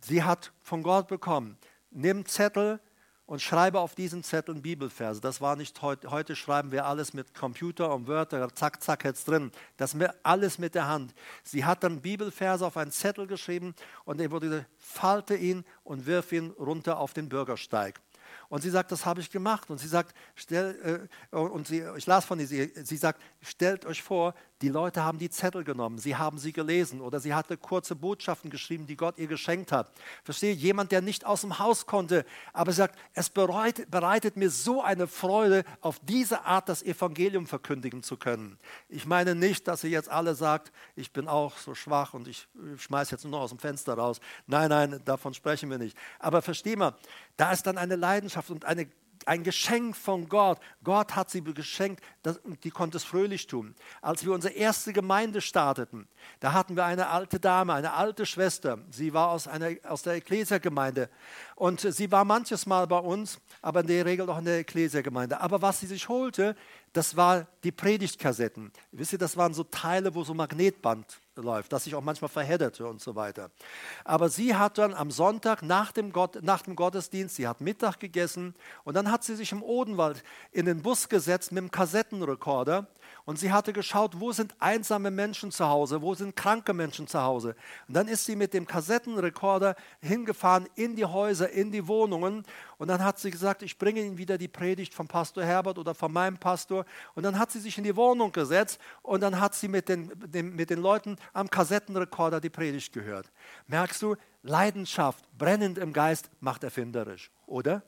Sie hat von Gott bekommen, nimm Zettel und schreibe auf diesen Zetteln Bibelverse. Das war nicht heute. Heute schreiben wir alles mit Computer und Wörter, zack, zack, jetzt drin. Das alles mit der Hand. Sie hat dann Bibelverse auf einen Zettel geschrieben und er wurde gesagt, falte ihn und wirf ihn runter auf den Bürgersteig. Und sie sagt, das habe ich gemacht. Und sie sagt, stell, äh, und sie, ich las von ihr, sie, sie sagt, stellt euch vor, die Leute haben die Zettel genommen, sie haben sie gelesen oder sie hatte kurze Botschaften geschrieben, die Gott ihr geschenkt hat. Verstehe, jemand, der nicht aus dem Haus konnte, aber sagt, es bereitet, bereitet mir so eine Freude, auf diese Art das Evangelium verkündigen zu können. Ich meine nicht, dass sie jetzt alle sagt, ich bin auch so schwach und ich schmeiße jetzt nur noch aus dem Fenster raus. Nein, nein, davon sprechen wir nicht. Aber versteh mal, da ist dann eine Leidenschaft und eine ein Geschenk von Gott. Gott hat sie geschenkt die konnte es fröhlich tun. Als wir unsere erste Gemeinde starteten, da hatten wir eine alte Dame, eine alte Schwester. Sie war aus, einer, aus der Ekklesia-Gemeinde und sie war manches Mal bei uns, aber in der Regel auch in der Ekklesia-Gemeinde. Aber was sie sich holte, das war die Predigtkassetten. Wisst ihr, das waren so Teile, wo so Magnetband läuft, das sich auch manchmal verhedderte und so weiter. Aber sie hat dann am Sonntag nach dem, Gott, nach dem Gottesdienst, sie hat Mittag gegessen und dann hat sie sich im Odenwald in den Bus gesetzt mit dem Kassettenrekorder und sie hatte geschaut, wo sind einsame Menschen zu Hause, wo sind kranke Menschen zu Hause. Und dann ist sie mit dem Kassettenrekorder hingefahren in die Häuser, in die Wohnungen. Und dann hat sie gesagt, ich bringe Ihnen wieder die Predigt von Pastor Herbert oder von meinem Pastor. Und dann hat sie sich in die Wohnung gesetzt und dann hat sie mit den, den mit den Leuten am Kassettenrekorder die Predigt gehört. Merkst du, Leidenschaft, brennend im Geist, macht erfinderisch, oder?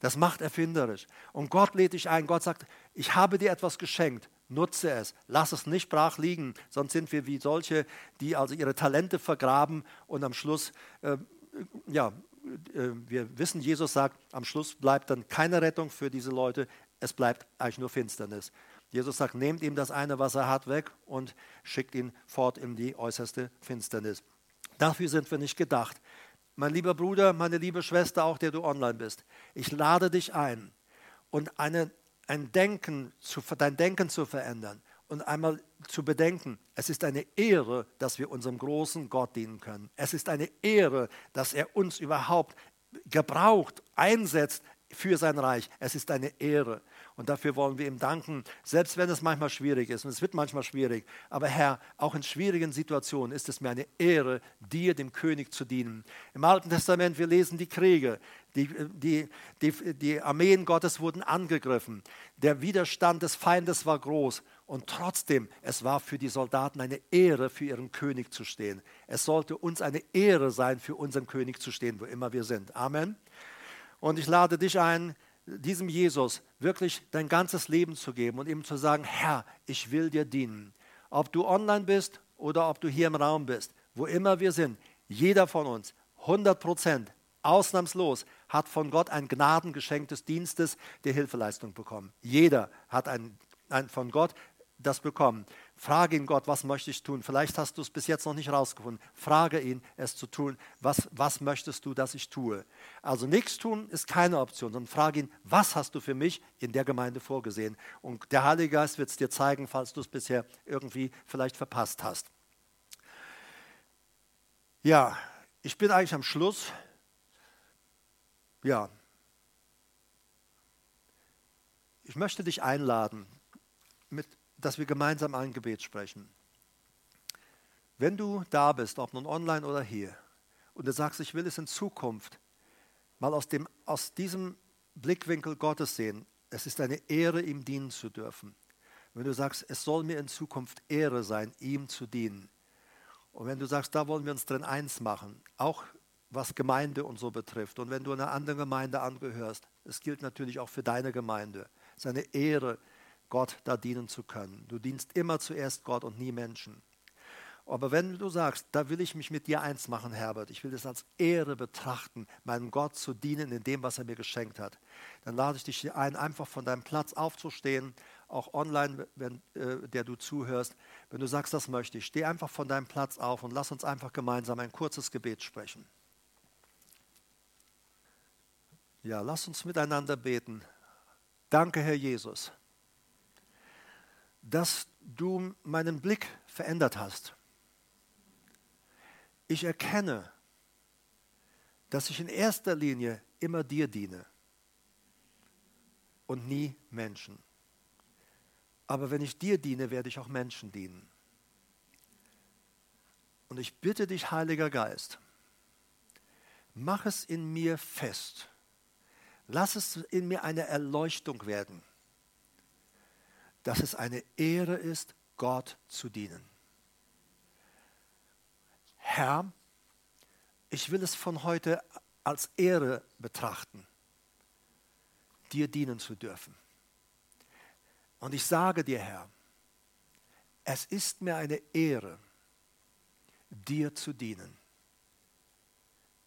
Das macht erfinderisch. Und Gott lädt dich ein. Gott sagt, ich habe dir etwas geschenkt. Nutze es, lass es nicht brach liegen, sonst sind wir wie solche, die also ihre Talente vergraben und am Schluss, äh, ja, wir wissen, Jesus sagt, am Schluss bleibt dann keine Rettung für diese Leute, es bleibt eigentlich nur Finsternis. Jesus sagt, nehmt ihm das eine, was er hat, weg und schickt ihn fort in die äußerste Finsternis. Dafür sind wir nicht gedacht. Mein lieber Bruder, meine liebe Schwester, auch der du online bist, ich lade dich ein und eine ein Denken zu, dein Denken zu verändern und einmal zu bedenken, es ist eine Ehre, dass wir unserem großen Gott dienen können. Es ist eine Ehre, dass er uns überhaupt gebraucht, einsetzt für sein Reich. Es ist eine Ehre. Und dafür wollen wir ihm danken, selbst wenn es manchmal schwierig ist. Und es wird manchmal schwierig. Aber Herr, auch in schwierigen Situationen ist es mir eine Ehre, dir, dem König, zu dienen. Im Alten Testament, wir lesen die Kriege. Die, die, die, die Armeen Gottes wurden angegriffen. Der Widerstand des Feindes war groß. Und trotzdem, es war für die Soldaten eine Ehre, für ihren König zu stehen. Es sollte uns eine Ehre sein, für unseren König zu stehen, wo immer wir sind. Amen. Und ich lade dich ein, diesem Jesus wirklich dein ganzes Leben zu geben und ihm zu sagen, Herr, ich will dir dienen. Ob du online bist oder ob du hier im Raum bist, wo immer wir sind, jeder von uns, 100 Prozent, ausnahmslos, hat von Gott ein Gnadengeschenk des Dienstes der Hilfeleistung bekommen. Jeder hat ein, ein von Gott das bekommen. Frage ihn Gott, was möchte ich tun? Vielleicht hast du es bis jetzt noch nicht rausgefunden. Frage ihn, es zu tun. Was, was möchtest du, dass ich tue? Also nichts tun ist keine Option, sondern frage ihn, was hast du für mich in der Gemeinde vorgesehen? Und der Heilige Geist wird es dir zeigen, falls du es bisher irgendwie vielleicht verpasst hast. Ja, ich bin eigentlich am Schluss. Ja. Ich möchte dich einladen, mit dass wir gemeinsam ein Gebet sprechen. Wenn du da bist, ob nun online oder hier, und du sagst, ich will es in Zukunft mal aus, dem, aus diesem Blickwinkel Gottes sehen, es ist eine Ehre, ihm dienen zu dürfen. Wenn du sagst, es soll mir in Zukunft Ehre sein, ihm zu dienen. Und wenn du sagst, da wollen wir uns drin eins machen, auch was Gemeinde und so betrifft. Und wenn du einer anderen Gemeinde angehörst, es gilt natürlich auch für deine Gemeinde. Es ist eine Ehre, Gott da dienen zu können. Du dienst immer zuerst Gott und nie Menschen. Aber wenn du sagst, da will ich mich mit dir eins machen, Herbert, ich will es als Ehre betrachten, meinem Gott zu dienen in dem, was er mir geschenkt hat, dann lade ich dich ein, einfach von deinem Platz aufzustehen, auch online, wenn, äh, der du zuhörst. Wenn du sagst, das möchte ich, steh einfach von deinem Platz auf und lass uns einfach gemeinsam ein kurzes Gebet sprechen. Ja, lass uns miteinander beten. Danke, Herr Jesus dass du meinen Blick verändert hast. Ich erkenne, dass ich in erster Linie immer dir diene. und nie Menschen. Aber wenn ich dir diene, werde ich auch Menschen dienen. Und ich bitte dich, Heiliger Geist, mach es in mir fest. Lass es in mir eine Erleuchtung werden, dass es eine Ehre ist, Gott zu dienen. Herr, ich will es von heute als Ehre betrachten, dir dienen zu dürfen. Und ich sage dir, Herr, es ist mir eine Ehre, dir zu dienen.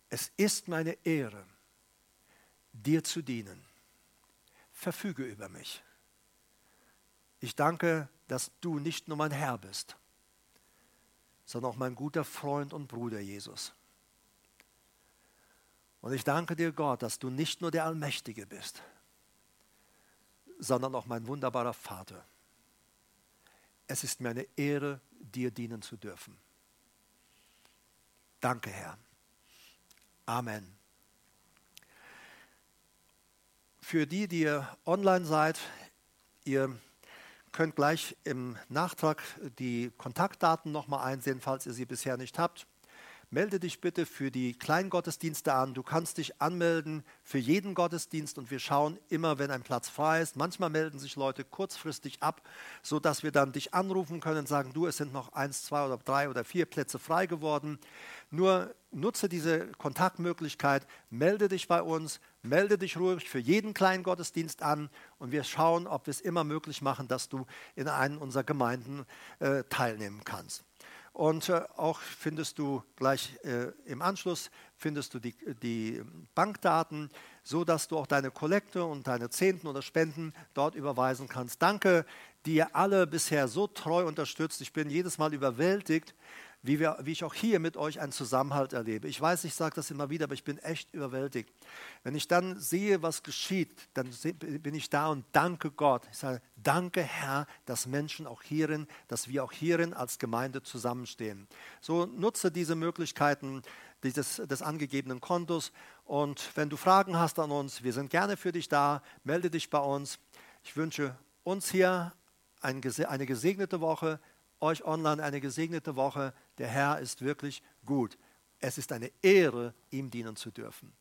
Es ist meine Ehre, dir zu dienen. Verfüge über mich. Ich danke, dass du nicht nur mein Herr bist, sondern auch mein guter Freund und Bruder Jesus. Und ich danke dir, Gott, dass du nicht nur der Allmächtige bist, sondern auch mein wunderbarer Vater. Es ist mir eine Ehre, dir dienen zu dürfen. Danke, Herr. Amen. Für die, die ihr online seid, ihr könnt gleich im Nachtrag die Kontaktdaten nochmal einsehen, falls ihr sie bisher nicht habt melde dich bitte für die Kleingottesdienste an. Du kannst dich anmelden für jeden Gottesdienst und wir schauen immer, wenn ein Platz frei ist. Manchmal melden sich Leute kurzfristig ab, sodass wir dann dich anrufen können und sagen, du, es sind noch eins, zwei oder drei oder vier Plätze frei geworden. Nur nutze diese Kontaktmöglichkeit, melde dich bei uns, melde dich ruhig für jeden kleinen Gottesdienst an und wir schauen, ob wir es immer möglich machen, dass du in einen unserer Gemeinden äh, teilnehmen kannst. Und äh, auch findest du gleich äh, im Anschluss findest du die, die Bankdaten, so dass du auch deine Kollekte und deine Zehnten oder Spenden dort überweisen kannst. Danke, die ihr alle bisher so treu unterstützt. Ich bin jedes Mal überwältigt, wie, wir, wie ich auch hier mit euch einen Zusammenhalt erlebe. Ich weiß, ich sage das immer wieder, aber ich bin echt überwältigt. Wenn ich dann sehe, was geschieht, dann bin ich da und danke Gott. Ich sage, danke Herr, dass Menschen auch hierin, dass wir auch hierin als Gemeinde zusammenstehen. So nutze diese Möglichkeiten dieses, des angegebenen Kontos und wenn du Fragen hast an uns, wir sind gerne für dich da, melde dich bei uns. Ich wünsche uns hier eine gesegnete Woche euch online eine gesegnete Woche. Der Herr ist wirklich gut. Es ist eine Ehre, ihm dienen zu dürfen.